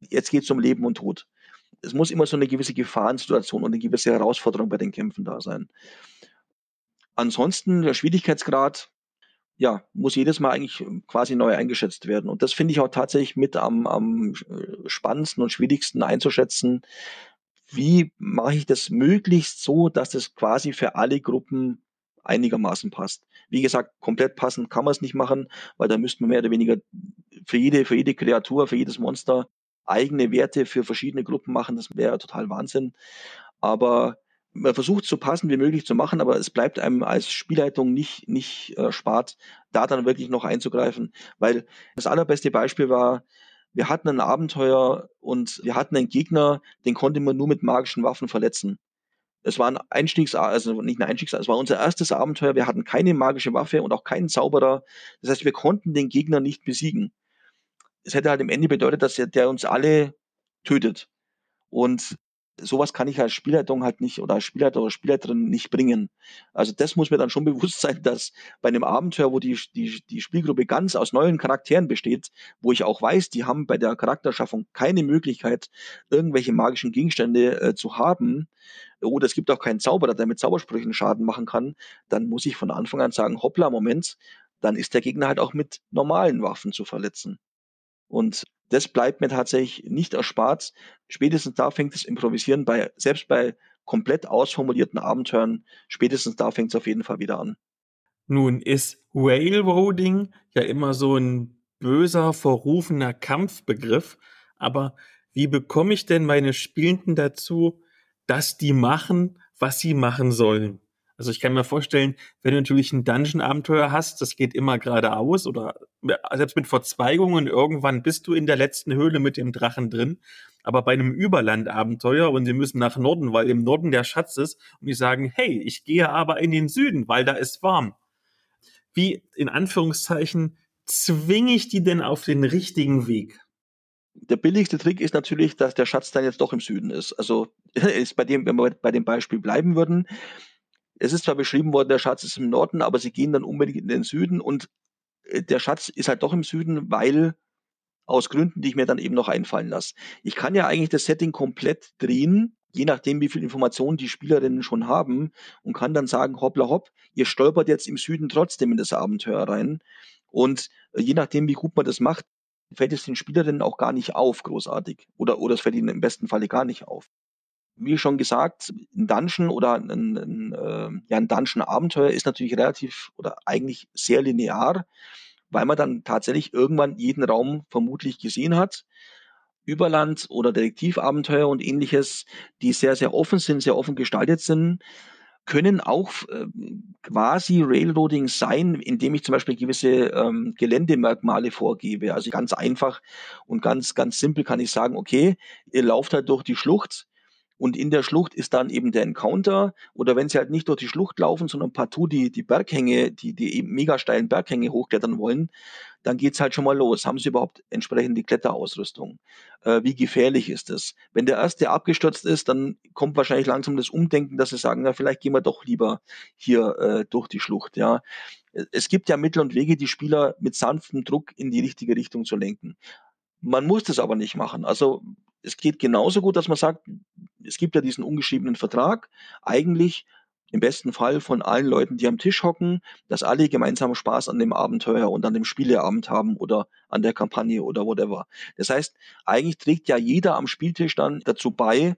jetzt geht es um Leben und Tod. Es muss immer so eine gewisse Gefahrensituation und eine gewisse Herausforderung bei den Kämpfen da sein. Ansonsten der Schwierigkeitsgrad, ja, muss jedes Mal eigentlich quasi neu eingeschätzt werden. Und das finde ich auch tatsächlich mit am, am spannendsten und schwierigsten einzuschätzen. Wie mache ich das möglichst so, dass das quasi für alle Gruppen einigermaßen passt. Wie gesagt, komplett passend kann man es nicht machen, weil da müsste man mehr oder weniger für jede, für jede Kreatur, für jedes Monster eigene Werte für verschiedene Gruppen machen, das wäre total Wahnsinn. Aber man versucht so passend wie möglich zu machen, aber es bleibt einem als Spielleitung nicht, nicht äh, spart, da dann wirklich noch einzugreifen. Weil das allerbeste Beispiel war, wir hatten ein Abenteuer und wir hatten einen Gegner, den konnte man nur mit magischen Waffen verletzen. Es war ein Einstiegs, also nicht ein Einstiegs, es war unser erstes Abenteuer. Wir hatten keine magische Waffe und auch keinen Zauberer. Das heißt, wir konnten den Gegner nicht besiegen es hätte halt im Ende bedeutet, dass der, der uns alle tötet. Und sowas kann ich als Spielleitung halt nicht oder als Spielleiter oder Spielleiterin nicht bringen. Also das muss mir dann schon bewusst sein, dass bei einem Abenteuer, wo die, die, die Spielgruppe ganz aus neuen Charakteren besteht, wo ich auch weiß, die haben bei der Charakterschaffung keine Möglichkeit, irgendwelche magischen Gegenstände äh, zu haben, oder es gibt auch keinen Zauberer, der mit Zaubersprüchen Schaden machen kann, dann muss ich von Anfang an sagen, hoppla, Moment, dann ist der Gegner halt auch mit normalen Waffen zu verletzen. Und das bleibt mir tatsächlich nicht erspart. Spätestens da fängt das Improvisieren bei, selbst bei komplett ausformulierten Abenteuern, spätestens da fängt es auf jeden Fall wieder an.
Nun ist Railroading ja immer so ein böser, verrufener Kampfbegriff, aber wie bekomme ich denn meine Spielenden dazu, dass die machen, was sie machen sollen? Also ich kann mir vorstellen, wenn du natürlich ein Dungeon-Abenteuer hast, das geht immer geradeaus oder selbst mit Verzweigungen, irgendwann bist du in der letzten Höhle mit dem Drachen drin. Aber bei einem Überland-Abenteuer und sie müssen nach Norden, weil im Norden der Schatz ist und die sagen, hey, ich gehe aber in den Süden, weil da ist warm. Wie, in Anführungszeichen, zwinge ich die denn auf den richtigen Weg?
Der billigste Trick ist natürlich, dass der Schatz dann jetzt doch im Süden ist. Also ist bei dem, wenn wir bei dem Beispiel bleiben würden, es ist zwar beschrieben worden, der Schatz ist im Norden, aber sie gehen dann unbedingt in den Süden und äh, der Schatz ist halt doch im Süden, weil aus Gründen, die ich mir dann eben noch einfallen lasse. Ich kann ja eigentlich das Setting komplett drehen, je nachdem, wie viel Informationen die Spielerinnen schon haben und kann dann sagen, hoppla hopp, ihr stolpert jetzt im Süden trotzdem in das Abenteuer rein. Und äh, je nachdem, wie gut man das macht, fällt es den Spielerinnen auch gar nicht auf, großartig. Oder, oder es fällt ihnen im besten Falle gar nicht auf wie schon gesagt, ein Dungeon oder ein, ein, äh, ja, ein Dungeon-Abenteuer ist natürlich relativ oder eigentlich sehr linear, weil man dann tatsächlich irgendwann jeden Raum vermutlich gesehen hat. Überland oder Detektivabenteuer und ähnliches, die sehr, sehr offen sind, sehr offen gestaltet sind, können auch äh, quasi Railroading sein, indem ich zum Beispiel gewisse ähm, Geländemerkmale vorgebe. Also ganz einfach und ganz, ganz simpel kann ich sagen, okay, ihr lauft halt durch die Schlucht, und in der Schlucht ist dann eben der Encounter. Oder wenn sie halt nicht durch die Schlucht laufen, sondern partout die, die Berghänge, die, die eben mega steilen Berghänge hochklettern wollen, dann geht's halt schon mal los. Haben sie überhaupt entsprechend die Kletterausrüstung? Äh, wie gefährlich ist es? Wenn der erste abgestürzt ist, dann kommt wahrscheinlich langsam das Umdenken, dass sie sagen, na, vielleicht gehen wir doch lieber hier äh, durch die Schlucht, ja. Es gibt ja Mittel und Wege, die Spieler mit sanftem Druck in die richtige Richtung zu lenken. Man muss das aber nicht machen. Also es geht genauso gut, dass man sagt, es gibt ja diesen ungeschriebenen Vertrag, eigentlich im besten Fall von allen Leuten, die am Tisch hocken, dass alle gemeinsam Spaß an dem Abenteuer und an dem Spieleabend haben oder an der Kampagne oder whatever. Das heißt, eigentlich trägt ja jeder am Spieltisch dann dazu bei,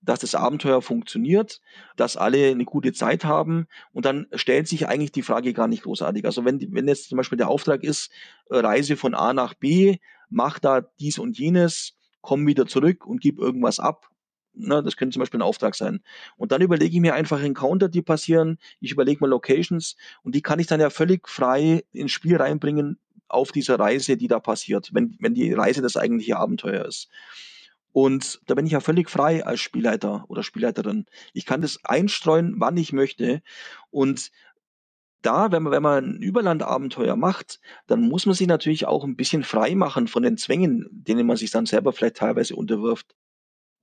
dass das Abenteuer funktioniert, dass alle eine gute Zeit haben und dann stellt sich eigentlich die Frage gar nicht großartig. Also wenn, wenn jetzt zum Beispiel der Auftrag ist, äh, Reise von A nach B, mach da dies und jenes, komm wieder zurück und gib irgendwas ab. Na, das könnte zum Beispiel ein Auftrag sein. Und dann überlege ich mir einfach Encounter, die passieren. Ich überlege mir Locations und die kann ich dann ja völlig frei ins Spiel reinbringen auf dieser Reise, die da passiert, wenn, wenn die Reise das eigentliche Abenteuer ist. Und da bin ich ja völlig frei als Spielleiter oder Spielleiterin. Ich kann das einstreuen, wann ich möchte. Und da, wenn man, wenn man ein Überlandabenteuer macht, dann muss man sich natürlich auch ein bisschen frei machen von den Zwängen, denen man sich dann selber vielleicht teilweise unterwirft.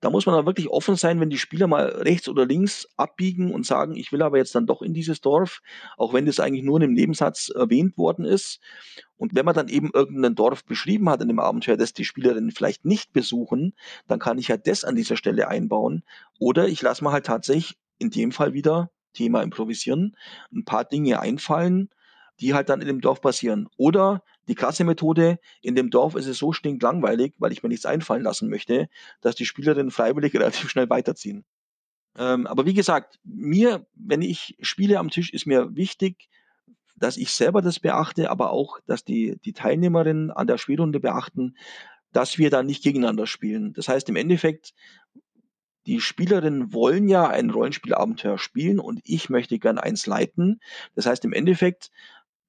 Da muss man dann wirklich offen sein, wenn die Spieler mal rechts oder links abbiegen und sagen, ich will aber jetzt dann doch in dieses Dorf, auch wenn das eigentlich nur in einem Nebensatz erwähnt worden ist. Und wenn man dann eben irgendein Dorf beschrieben hat in dem Abenteuer, das die Spielerinnen vielleicht nicht besuchen, dann kann ich ja das an dieser Stelle einbauen. Oder ich lasse mal halt tatsächlich in dem Fall wieder Thema improvisieren, ein paar Dinge einfallen, die halt dann in dem Dorf passieren. Oder die krasse Methode, in dem Dorf ist es so stinklangweilig, weil ich mir nichts einfallen lassen möchte, dass die Spielerinnen freiwillig relativ schnell weiterziehen. Ähm, aber wie gesagt, mir, wenn ich spiele am Tisch, ist mir wichtig, dass ich selber das beachte, aber auch, dass die, die Teilnehmerinnen an der Spielrunde beachten, dass wir da nicht gegeneinander spielen. Das heißt, im Endeffekt die Spielerinnen wollen ja ein Rollenspielabenteuer spielen und ich möchte gern eins leiten. Das heißt im Endeffekt,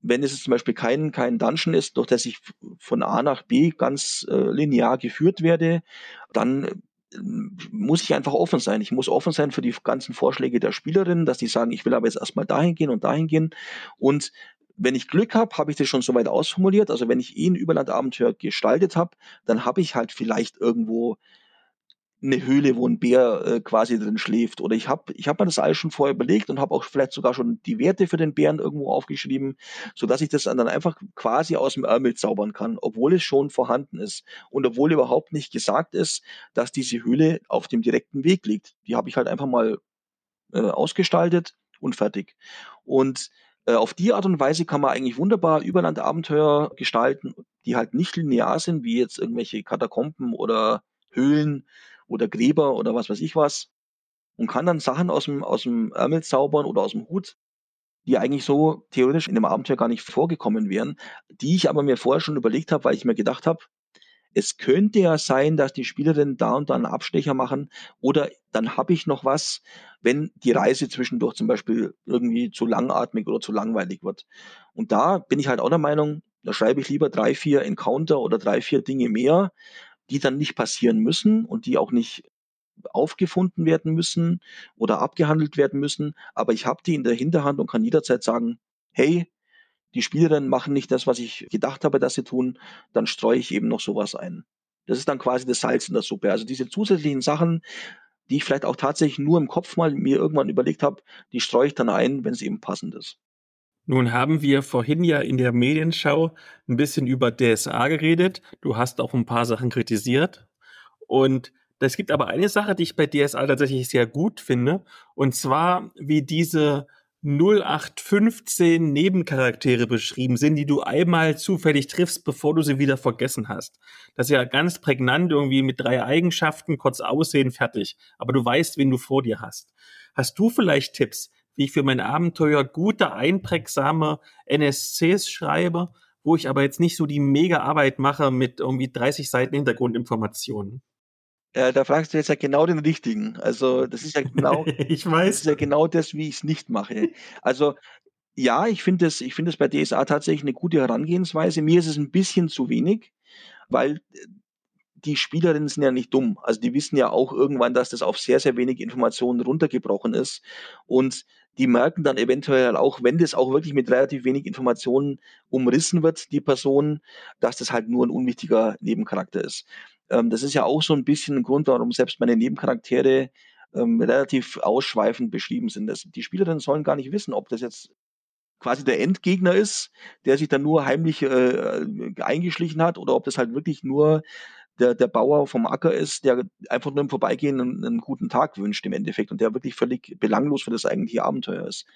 wenn es zum Beispiel kein, kein Dungeon ist, durch das ich von A nach B ganz äh, linear geführt werde, dann äh, muss ich einfach offen sein. Ich muss offen sein für die ganzen Vorschläge der Spielerinnen, dass die sagen, ich will aber jetzt erstmal dahin gehen und dahin gehen. Und wenn ich Glück habe, habe ich das schon soweit ausformuliert. Also wenn ich eh ein Überlandabenteuer gestaltet habe, dann habe ich halt vielleicht irgendwo eine Höhle, wo ein Bär äh, quasi drin schläft. Oder ich habe ich hab mir das alles schon vorher überlegt und habe auch vielleicht sogar schon die Werte für den Bären irgendwo aufgeschrieben, so dass ich das dann einfach quasi aus dem Ärmel zaubern kann, obwohl es schon vorhanden ist und obwohl überhaupt nicht gesagt ist, dass diese Höhle auf dem direkten Weg liegt. Die habe ich halt einfach mal äh, ausgestaltet und fertig. Und Äh, auf die Art und Weise kann man eigentlich wunderbar Überlandabenteuer gestalten, die halt nicht linear sind, wie jetzt irgendwelche Katakomben oder Höhlen oder Gräber oder was weiß ich was. Und kann dann Sachen aus dem, aus dem Ärmel zaubern oder aus dem Hut, die eigentlich so theoretisch in dem Abenteuer gar nicht vorgekommen wären, die ich aber mir vorher schon überlegt habe, weil ich mir gedacht habe, es könnte ja sein, dass die Spielerinnen da und da einen Abstecher machen oder dann habe ich noch was, wenn die Reise zwischendurch zum Beispiel irgendwie zu langatmig oder zu langweilig wird. Und da bin ich halt auch der Meinung, da schreibe ich lieber drei, vier Encounter oder drei, vier Dinge mehr, die dann nicht passieren müssen und die auch nicht aufgefunden werden müssen oder abgehandelt werden müssen, aber ich habe die in der Hinterhand und kann jederzeit sagen, hey, die Spielerinnen machen nicht das, was ich gedacht habe, dass sie tun, dann streue ich eben noch sowas ein. Das ist dann quasi das Salz in der Suppe. Also diese zusätzlichen Sachen, die ich vielleicht auch tatsächlich nur im Kopf mal mir irgendwann überlegt habe, die streue ich dann ein, wenn es eben passend ist.
Nun haben wir vorhin ja in der Medienschau ein bisschen über DSA geredet. Du hast auch ein paar Sachen kritisiert. Und es gibt aber eine Sache, die ich bei DSA tatsächlich sehr gut finde. Und zwar, wie diese 0815 Nebencharaktere beschrieben sind, die du einmal zufällig triffst, bevor du sie wieder vergessen hast. Das ist ja ganz prägnant irgendwie mit drei Eigenschaften, kurz aussehen, fertig. Aber du weißt, wen du vor dir hast. Hast du vielleicht Tipps, wie ich für mein Abenteuer gute, einprägsame NSCs schreibe, wo ich aber jetzt nicht so die mega Arbeit mache mit irgendwie 30 Seiten Hintergrundinformationen?
Äh, da fragst du jetzt ja genau den richtigen. Also das ist ja genau,
ich weiß.
Das ist ja genau das, wie ich es nicht mache. Also ja, ich finde es, ich finde es bei DSA tatsächlich eine gute Herangehensweise. Mir ist es ein bisschen zu wenig, weil äh, die Spielerinnen sind ja nicht dumm. Also die wissen ja auch irgendwann, dass das auf sehr, sehr wenig Informationen runtergebrochen ist. Und die merken dann eventuell auch, wenn das auch wirklich mit relativ wenig Informationen umrissen wird, die Person, dass das halt nur ein unwichtiger Nebencharakter ist. Ähm, das ist ja auch so ein bisschen ein Grund, warum selbst meine Nebencharaktere ähm, relativ ausschweifend beschrieben sind. Das, die Spielerinnen sollen gar nicht wissen, ob das jetzt quasi der Endgegner ist, der sich dann nur heimlich äh, eingeschlichen hat, oder ob das halt wirklich nur der, der Bauer vom Acker ist, der einfach nur im Vorbeigehen einen, einen guten Tag wünscht im Endeffekt und der wirklich völlig belanglos für das eigentliche Abenteuer ist.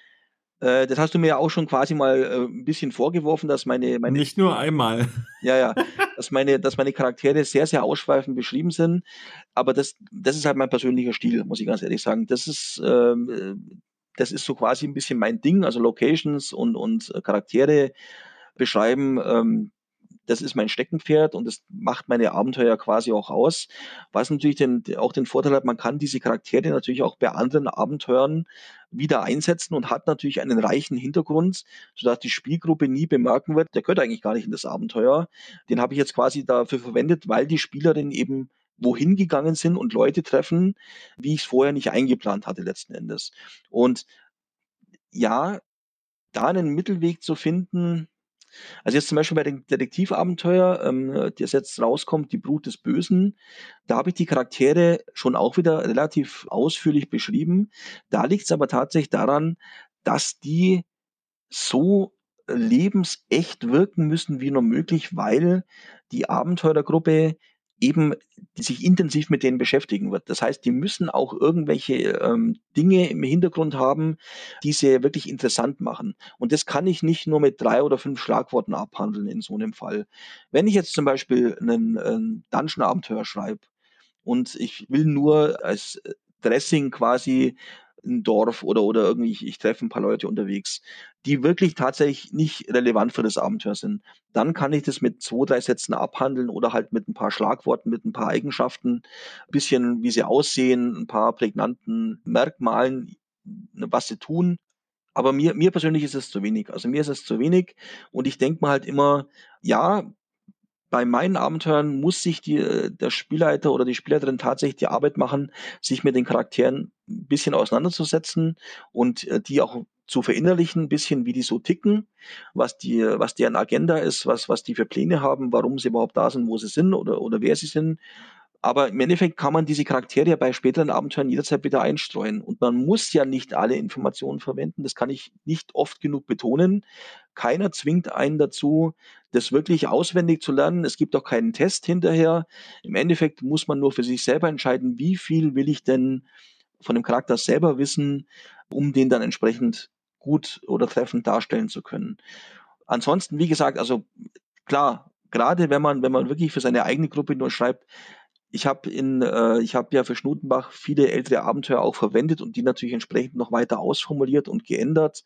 Äh, das hast du mir ja auch schon quasi mal äh, ein bisschen vorgeworfen, dass meine, meine
nicht nur einmal.
Ja, ja, dass meine, dass meine Charaktere sehr, sehr ausschweifend beschrieben sind. Aber das, das ist halt mein persönlicher Stil, muss ich ganz ehrlich sagen. Das ist, ähm, äh, das ist so quasi ein bisschen mein Ding, also Locations und, und Charaktere beschreiben. Ähm, das ist mein Steckenpferd und das macht meine Abenteuer quasi auch aus. Was natürlich den, auch den Vorteil hat, man kann diese Charaktere natürlich auch bei anderen Abenteuern wieder einsetzen und hat natürlich einen reichen Hintergrund, sodass die Spielgruppe nie bemerken wird, der gehört eigentlich gar nicht in das Abenteuer. Den habe ich jetzt quasi dafür verwendet, weil die Spielerin eben wohin gegangen sind und Leute treffen, wie ich es vorher nicht eingeplant hatte letzten Endes. Und ja, da einen Mittelweg zu finden, also jetzt zum Beispiel bei dem Detektivabenteuer, ähm, das jetzt rauskommt, die Brut des Bösen, da habe ich die Charaktere schon auch wieder relativ ausführlich beschrieben. Da liegt es aber tatsächlich daran, dass die so lebensecht wirken müssen wie nur möglich, weil die Abenteurergruppe eben sich intensiv mit denen beschäftigen wird. Das heißt, die müssen auch irgendwelche ähm, Dinge im Hintergrund haben, die sie wirklich interessant machen. Und das kann ich nicht nur mit drei oder fünf Schlagworten abhandeln in so einem Fall. Wenn ich jetzt zum Beispiel einen, einen Dungeon-Abenteuer schreibe und ich will nur als Dressing quasi ein Dorf oder, oder irgendwie, ich, ich treffe ein paar Leute unterwegs, die wirklich tatsächlich nicht relevant für das Abenteuer sind. Dann kann ich das mit zwei, drei Sätzen abhandeln oder halt mit ein paar Schlagworten, mit ein paar Eigenschaften, bisschen, wie sie aussehen, ein paar prägnanten Merkmalen, was sie tun. Aber mir, mir persönlich ist es zu wenig. Also mir ist es zu wenig und ich denke mal halt immer, ja, bei meinen Abenteuern muss sich die, äh, der Spielleiter oder die Spielleiterin tatsächlich die Arbeit machen, sich mit den Charakteren ein bisschen auseinanderzusetzen und äh, die auch zu verinnerlichen, ein bisschen wie die so ticken, was die, was deren Agenda ist, was, was die für Pläne haben, warum sie überhaupt da sind, wo sie sind oder, oder wer sie sind aber im Endeffekt kann man diese Charaktere bei späteren Abenteuern jederzeit wieder einstreuen. Und man muss ja nicht alle Informationen verwenden. Das kann ich nicht oft genug betonen. Keiner zwingt einen dazu, das wirklich auswendig zu lernen. Es gibt auch keinen Test hinterher. Im Endeffekt muss man nur für sich selber entscheiden, wie viel will ich denn von dem Charakter selber wissen, um den dann entsprechend gut oder treffend darstellen zu können. Ansonsten, wie gesagt, also klar, gerade wenn man, wenn man wirklich für seine eigene Gruppe nur schreibt, ich habe in, äh, ich habe ja für Schnutenbach viele ältere Abenteuer auch verwendet und die natürlich entsprechend noch weiter ausformuliert und geändert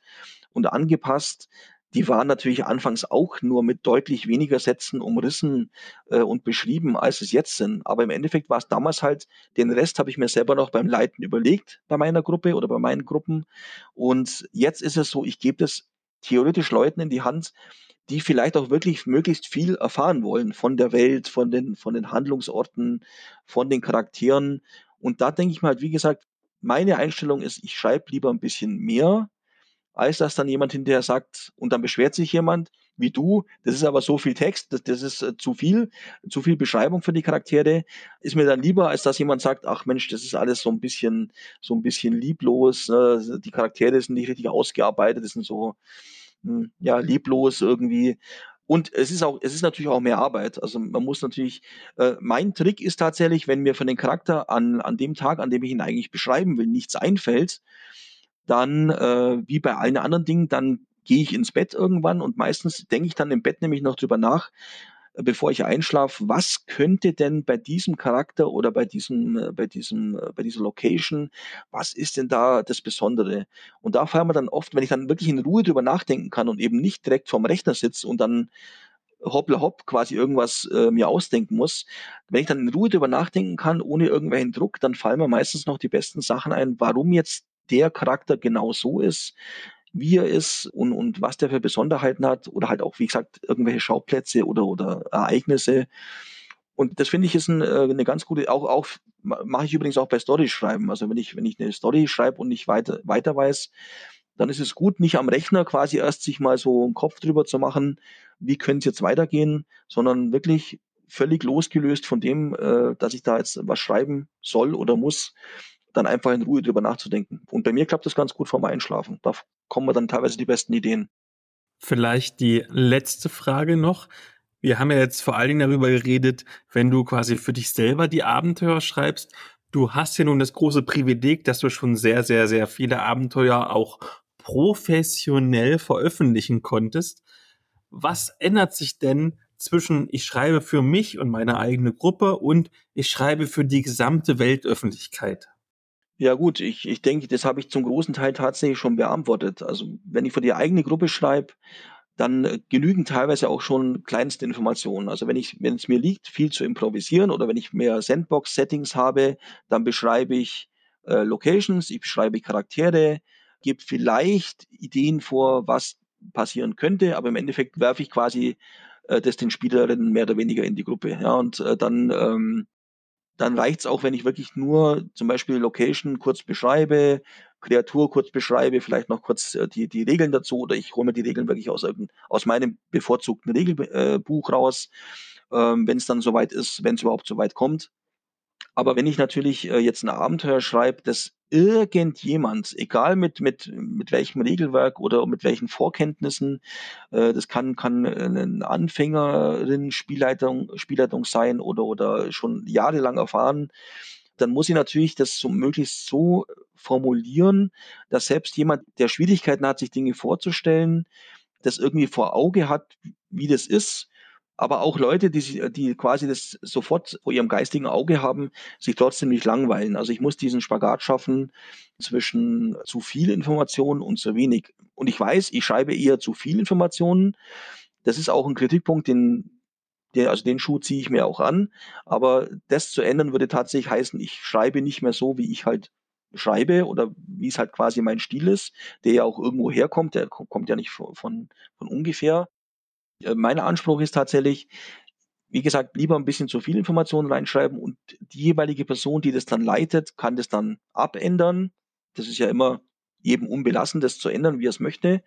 und angepasst. Die waren natürlich anfangs auch nur mit deutlich weniger Sätzen umrissen äh, und beschrieben, als es jetzt sind. Aber im Endeffekt war es damals halt, den Rest habe ich mir selber noch beim Leiten überlegt, bei meiner Gruppe oder bei meinen Gruppen. Und jetzt ist es so, ich gebe das theoretisch Leuten in die Hand, die vielleicht auch wirklich möglichst viel erfahren wollen von der Welt, von den, von den Handlungsorten, von den Charakteren. Und da denke ich mal, halt, wie gesagt, meine Einstellung ist, ich schreibe lieber ein bisschen mehr, als dass dann jemand hinterher sagt, und dann beschwert sich jemand, wie du, das ist aber so viel Text, das, das ist äh, zu viel, zu viel Beschreibung für die Charaktere, ist mir dann lieber, als dass jemand sagt, ach Mensch, das ist alles so ein bisschen, so ein bisschen lieblos, ne? die Charaktere sind nicht richtig ausgearbeitet, das sind so, hm, ja, leblos irgendwie. Und es ist auch, es ist natürlich auch mehr Arbeit. Also man muss natürlich, äh, mein Trick ist tatsächlich, wenn mir von dem Charakter an, an dem Tag, an dem ich ihn eigentlich beschreiben will, nichts einfällt, dann, äh, wie bei allen anderen Dingen, dann gehe ich ins Bett irgendwann und meistens denke ich dann im Bett nämlich noch drüber nach, bevor ich einschlafe, was könnte denn bei diesem Charakter oder bei diesem, äh, bei diesem, äh, bei dieser Location, was ist denn da das Besondere? Und da fallen wir dann oft, wenn ich dann wirklich in Ruhe drüber nachdenken kann und eben nicht direkt vorm Rechner sitze und dann hoppla hopp quasi irgendwas äh, mir ausdenken muss. Wenn ich dann in Ruhe drüber nachdenken kann, ohne irgendwelchen Druck, dann fallen mir meistens noch die besten Sachen ein, warum jetzt der Charakter genau so ist, wie er ist und, und was der für Besonderheiten hat oder halt auch, wie gesagt, irgendwelche Schauplätze oder, oder Ereignisse. Und das finde ich ist ein, äh, eine ganz gute, auch, auch mache ich übrigens auch bei Story schreiben. Also wenn ich, wenn ich eine Story schreibe und nicht weiter, weiter weiß, dann ist es gut, nicht am Rechner quasi erst sich mal so einen Kopf drüber zu machen, wie könnte es jetzt weitergehen, sondern wirklich völlig losgelöst von dem, äh, dass ich da jetzt was schreiben soll oder muss, dann einfach in Ruhe drüber nachzudenken. Und bei mir klappt das ganz gut vorm Einschlafen. Da kommen dann teilweise die besten Ideen.
Vielleicht die letzte Frage noch. Wir haben ja jetzt vor allen Dingen darüber geredet, wenn du quasi für dich selber die Abenteuer schreibst. Du hast ja nun das große Privileg, dass du schon sehr, sehr, sehr viele Abenteuer auch professionell veröffentlichen konntest. Was ändert sich denn zwischen ich schreibe für mich und meine eigene Gruppe und ich schreibe für die gesamte Weltöffentlichkeit?
Ja gut, ich, ich denke, das habe ich zum großen Teil tatsächlich schon beantwortet. Also wenn ich für die eigene Gruppe schreibe, dann äh, genügen teilweise auch schon kleinste Informationen. Also wenn ich, wenn es mir liegt, viel zu improvisieren oder wenn ich mehr Sandbox-Settings habe, dann beschreibe ich äh, Locations, ich beschreibe Charaktere, gebe vielleicht Ideen vor, was passieren könnte, aber im Endeffekt werfe ich quasi äh, das den Spielerinnen mehr oder weniger in die Gruppe. Ja, und äh, dann ähm, dann reicht's auch, wenn ich wirklich nur zum Beispiel Location kurz beschreibe, Kreatur kurz beschreibe, vielleicht noch kurz äh, die, die Regeln dazu oder ich hole mir die Regeln wirklich aus, aus meinem bevorzugten Regelbuch raus, ähm, wenn es dann soweit ist, wenn es überhaupt soweit kommt. Aber wenn ich natürlich äh, jetzt ein Abenteuer schreibe, das irgendjemand, egal mit, mit, mit welchem Regelwerk oder mit welchen Vorkenntnissen, äh, das kann, kann eine Anfängerin Spielleitung, Spielleitung sein oder, oder schon jahrelang erfahren, dann muss ich natürlich das so möglichst so formulieren, dass selbst jemand, der Schwierigkeiten hat, sich Dinge vorzustellen, das irgendwie vor Auge hat, wie das ist aber auch Leute, die, die quasi das sofort vor ihrem geistigen Auge haben, sich trotzdem nicht langweilen. Also ich muss diesen Spagat schaffen zwischen zu viel Informationen und zu wenig. Und ich weiß, ich schreibe eher zu viel Informationen. Das ist auch ein Kritikpunkt, den, der, also den Schuh ziehe ich mir auch an. Aber das zu ändern würde tatsächlich heißen, ich schreibe nicht mehr so, wie ich halt schreibe oder wie es halt quasi mein Stil ist, der ja auch irgendwo herkommt, der kommt ja nicht von, von ungefähr. Äh, mein Anspruch ist tatsächlich, wie gesagt, lieber ein bisschen zu viel Informationen reinschreiben und die jeweilige Person, die das dann leitet, kann das dann abändern. Das ist ja immer jedem unbelassen, das zu ändern, wie er es möchte.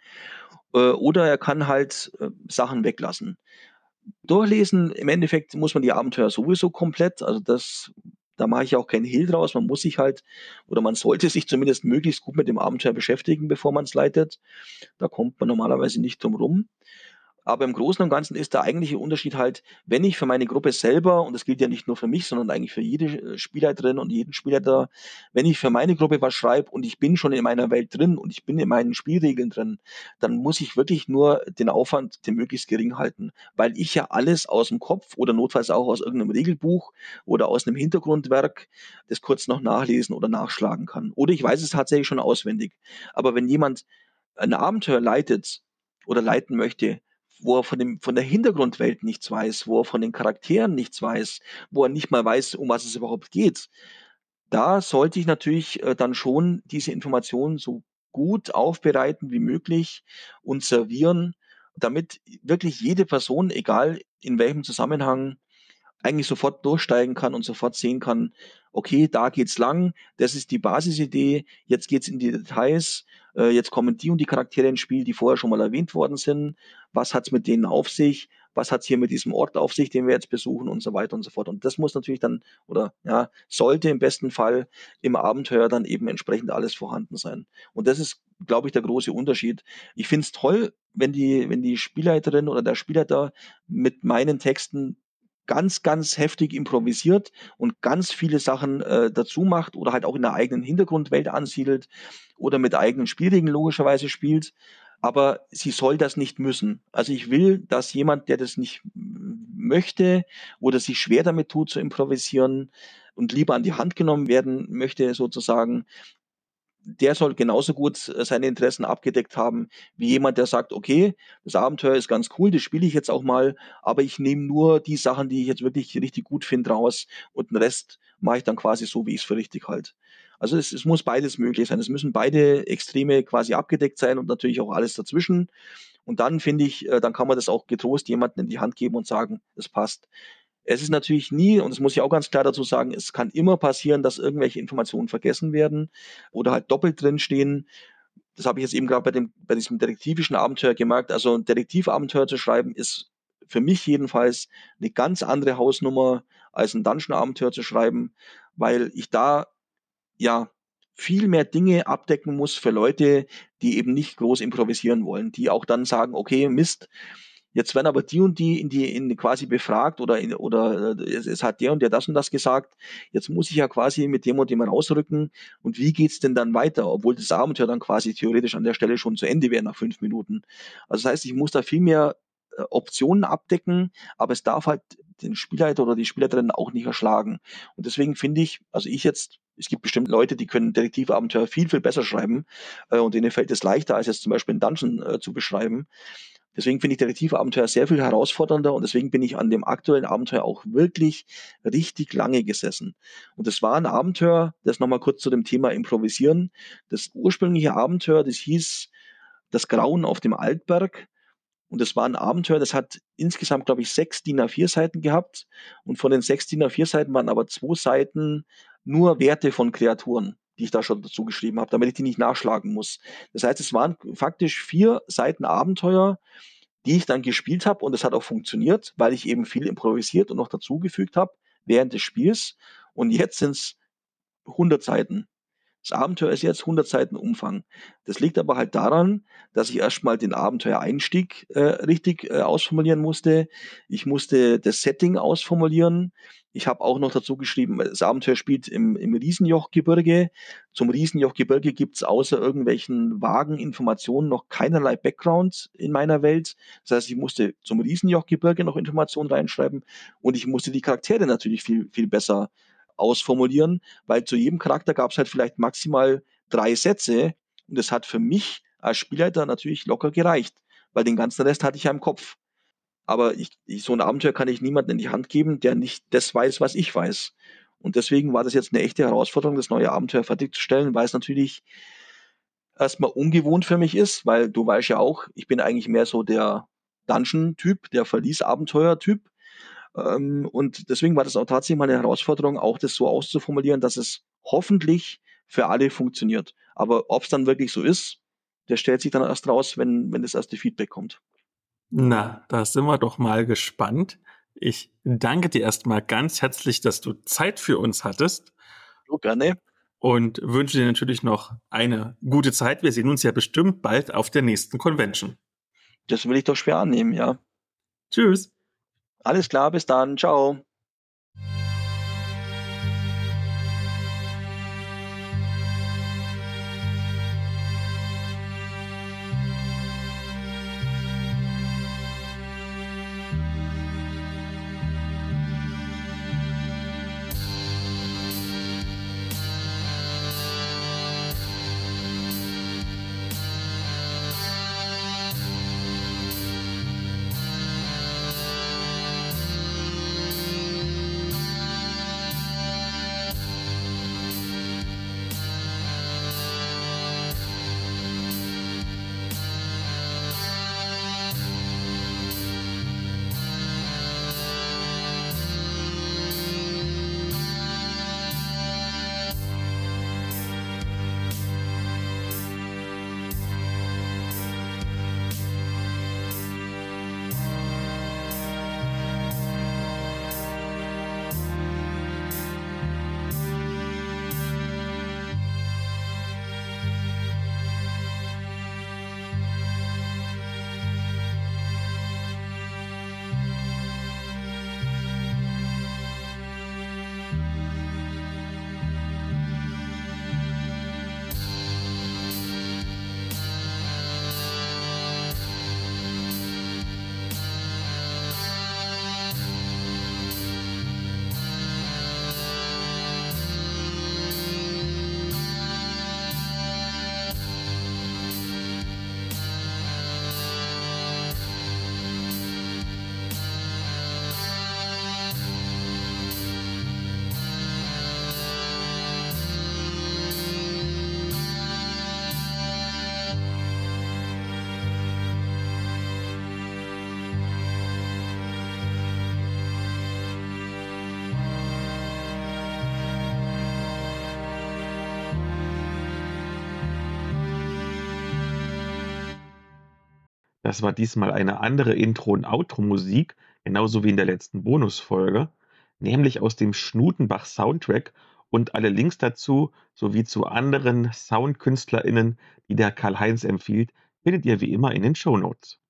Äh, oder er kann halt äh, Sachen weglassen. Durchlesen, im Endeffekt muss man die Abenteuer sowieso komplett, also das, da mache ich auch keinen Hehl draus. Man muss sich halt, oder man sollte sich zumindest möglichst gut mit dem Abenteuer beschäftigen, bevor man es leitet. Da kommt man normalerweise nicht drum rum. Aber im Großen und Ganzen ist der eigentliche Unterschied halt, wenn ich für meine Gruppe selber, und das gilt ja nicht nur für mich, sondern eigentlich für jede äh, Spielleiterin und jeden Spielleiter, wenn ich für meine Gruppe was schreibe und ich bin schon in meiner Welt drin und ich bin in meinen Spielregeln drin, dann muss ich wirklich nur den Aufwand den möglichst gering halten, weil ich ja alles aus dem Kopf oder notfalls auch aus irgendeinem Regelbuch oder aus einem Hintergrundwerk das kurz noch nachlesen oder nachschlagen kann. Oder ich weiß es tatsächlich schon auswendig. Aber wenn jemand ein Abenteuer leitet oder leiten möchte, wo er von, dem, von der Hintergrundwelt nichts weiß, wo er von den Charakteren nichts weiß, wo er nicht mal weiß, um was es überhaupt geht. Da sollte ich natürlich äh, dann schon diese Informationen so gut aufbereiten wie möglich und servieren, damit wirklich jede Person, egal in welchem Zusammenhang, eigentlich sofort durchsteigen kann und sofort sehen kann, okay, da geht's lang, das ist die Basisidee, jetzt geht's in die Details, äh, jetzt kommen die und die Charaktere ins Spiel, die vorher schon mal erwähnt worden sind, was hat's mit denen auf sich, was hat's hier mit diesem Ort auf sich, den wir jetzt besuchen und so weiter und so fort. Und das muss natürlich dann, oder ja, sollte im besten Fall im Abenteuer dann eben entsprechend alles vorhanden sein. Und das ist, glaube ich, der große Unterschied. Ich finde es toll, wenn die, wenn die Spielleiterin oder der Spielleiter mit meinen Texten ganz, ganz heftig improvisiert und ganz viele Sachen äh, dazu macht oder halt auch in der eigenen Hintergrundwelt ansiedelt oder mit eigenen Spielregeln logischerweise spielt. Aber sie soll das nicht müssen. Also ich will, dass jemand, der das nicht möchte oder sich schwer damit tut zu improvisieren und lieber an die Hand genommen werden möchte, sozusagen, der soll genauso gut äh, seine Interessen abgedeckt haben wie jemand, der sagt, okay, das Abenteuer ist ganz cool, das spiele ich jetzt auch mal, aber ich nehme nur die Sachen, die ich jetzt wirklich richtig gut finde, raus und den Rest mache ich dann quasi so, wie ich es für richtig halte. Also es, es muss beides möglich sein. Es müssen beide Extreme quasi abgedeckt sein und natürlich auch alles dazwischen. Und dann finde ich, äh, dann kann man das auch getrost jemandem in die Hand geben und sagen, es passt. Es ist natürlich nie, und das muss ich auch ganz klar dazu sagen, es kann immer passieren, dass irgendwelche Informationen vergessen werden oder halt doppelt drin stehen. Das habe ich jetzt eben gerade bei, bei diesem detektivischen Abenteuer gemerkt. Also ein Detektivabenteuer zu schreiben ist für mich jedenfalls eine ganz andere Hausnummer als ein Dungeon-Abenteuer zu schreiben, weil ich da ja viel mehr Dinge abdecken muss für Leute, die eben nicht groß improvisieren wollen, die auch dann sagen, okay, Mist, Jetzt werden aber die und die in die in quasi befragt oder in, oder äh, es, es, hat der und der das und das gesagt. Jetzt muss ich ja quasi mit dem und dem rausrücken. Und wie geht's denn dann weiter, obwohl das Abenteuer dann quasi theoretisch an der Stelle schon zu Ende wäre nach fünf Minuten. Also das heißt, ich muss da viel mehr äh, Optionen abdecken, aber es darf halt den Spielleiter oder die Spielleiterin auch nicht erschlagen. Und deswegen finde ich, also ich jetzt es gibt bestimmt Leute, die können Detektivabenteuer viel, viel besser schreiben äh, und denen fällt es leichter, als jetzt zum Beispiel ein Dungeon äh, zu beschreiben. Deswegen finde ich Detektivabenteuer sehr viel herausfordernder und deswegen bin ich an dem aktuellen Abenteuer auch wirklich richtig lange gesessen. Und es war ein Abenteuer, das nochmal kurz zu dem Thema Improvisieren. Das ursprüngliche Abenteuer, das hieß Das Grauen auf dem Altberg. Und das war ein Abenteuer, das hat insgesamt, glaube ich, sechs DIN A4 Seiten gehabt. Und von den sechs DIN A4 Seiten waren aber zwei Seiten nur Werte von Kreaturen die ich da schon dazu geschrieben habe, damit ich die nicht nachschlagen muss. Das heißt, es waren faktisch vier Seiten Abenteuer, die ich dann gespielt habe und es hat auch funktioniert, weil ich eben viel improvisiert und noch dazugefügt habe während des Spiels. Und jetzt sind es 100 Seiten. Das Abenteuer ist jetzt 100 Seiten Umfang. Das liegt aber halt daran, dass ich erstmal den Abenteuereinstieg äh, richtig äh, ausformulieren musste. Ich musste das Setting ausformulieren. Ich habe auch noch dazu geschrieben, das Abenteuer spielt im, im Riesenjochgebirge. Zum Riesenjochgebirge gibt's außer irgendwelchen vagen Informationen noch keinerlei Background in meiner Welt. Das heißt, ich musste zum Riesenjochgebirge noch Informationen reinschreiben und ich musste die Charaktere natürlich viel, viel besser ausformulieren, weil zu jedem Charakter gab es halt vielleicht maximal drei Sätze und das hat für mich als Spielleiter natürlich locker gereicht, weil den ganzen Rest hatte ich ja im Kopf. Aber ich, ich, so ein Abenteuer kann ich niemandem in die Hand geben, der nicht das weiß, was ich weiß. Und deswegen war das jetzt eine echte Herausforderung, das neue Abenteuer fertigzustellen, weil es natürlich erstmal ungewohnt für mich ist, weil du weißt ja auch, ich bin eigentlich mehr so der Dungeon-Typ, der Verlies-Abenteuer-Typ. Ähm, und deswegen war das auch tatsächlich mal eine Herausforderung, auch das so auszuformulieren, dass es hoffentlich für alle funktioniert. Aber ob es dann wirklich so ist, der stellt sich dann erst raus, wenn, wenn das erste Feedback kommt.
Na, da sind wir doch mal gespannt. Ich danke dir erstmal ganz herzlich, dass du Zeit für uns hattest.
So gerne.
Und wünsche dir natürlich noch eine gute Zeit. Wir sehen uns ja bestimmt bald auf der nächsten Convention.
Das will ich doch schwer annehmen, ja.
Tschüss.
Alles klar, bis dann. Ciao.
War diesmal eine andere Intro und Outro-Musik, genauso wie in der letzten Bonusfolge, nämlich aus dem Schnutenbach-Soundtrack und alle Links dazu sowie zu anderen SoundkünstlerInnen, die der Karl-Heinz empfiehlt, findet ihr wie immer in den Shownotes.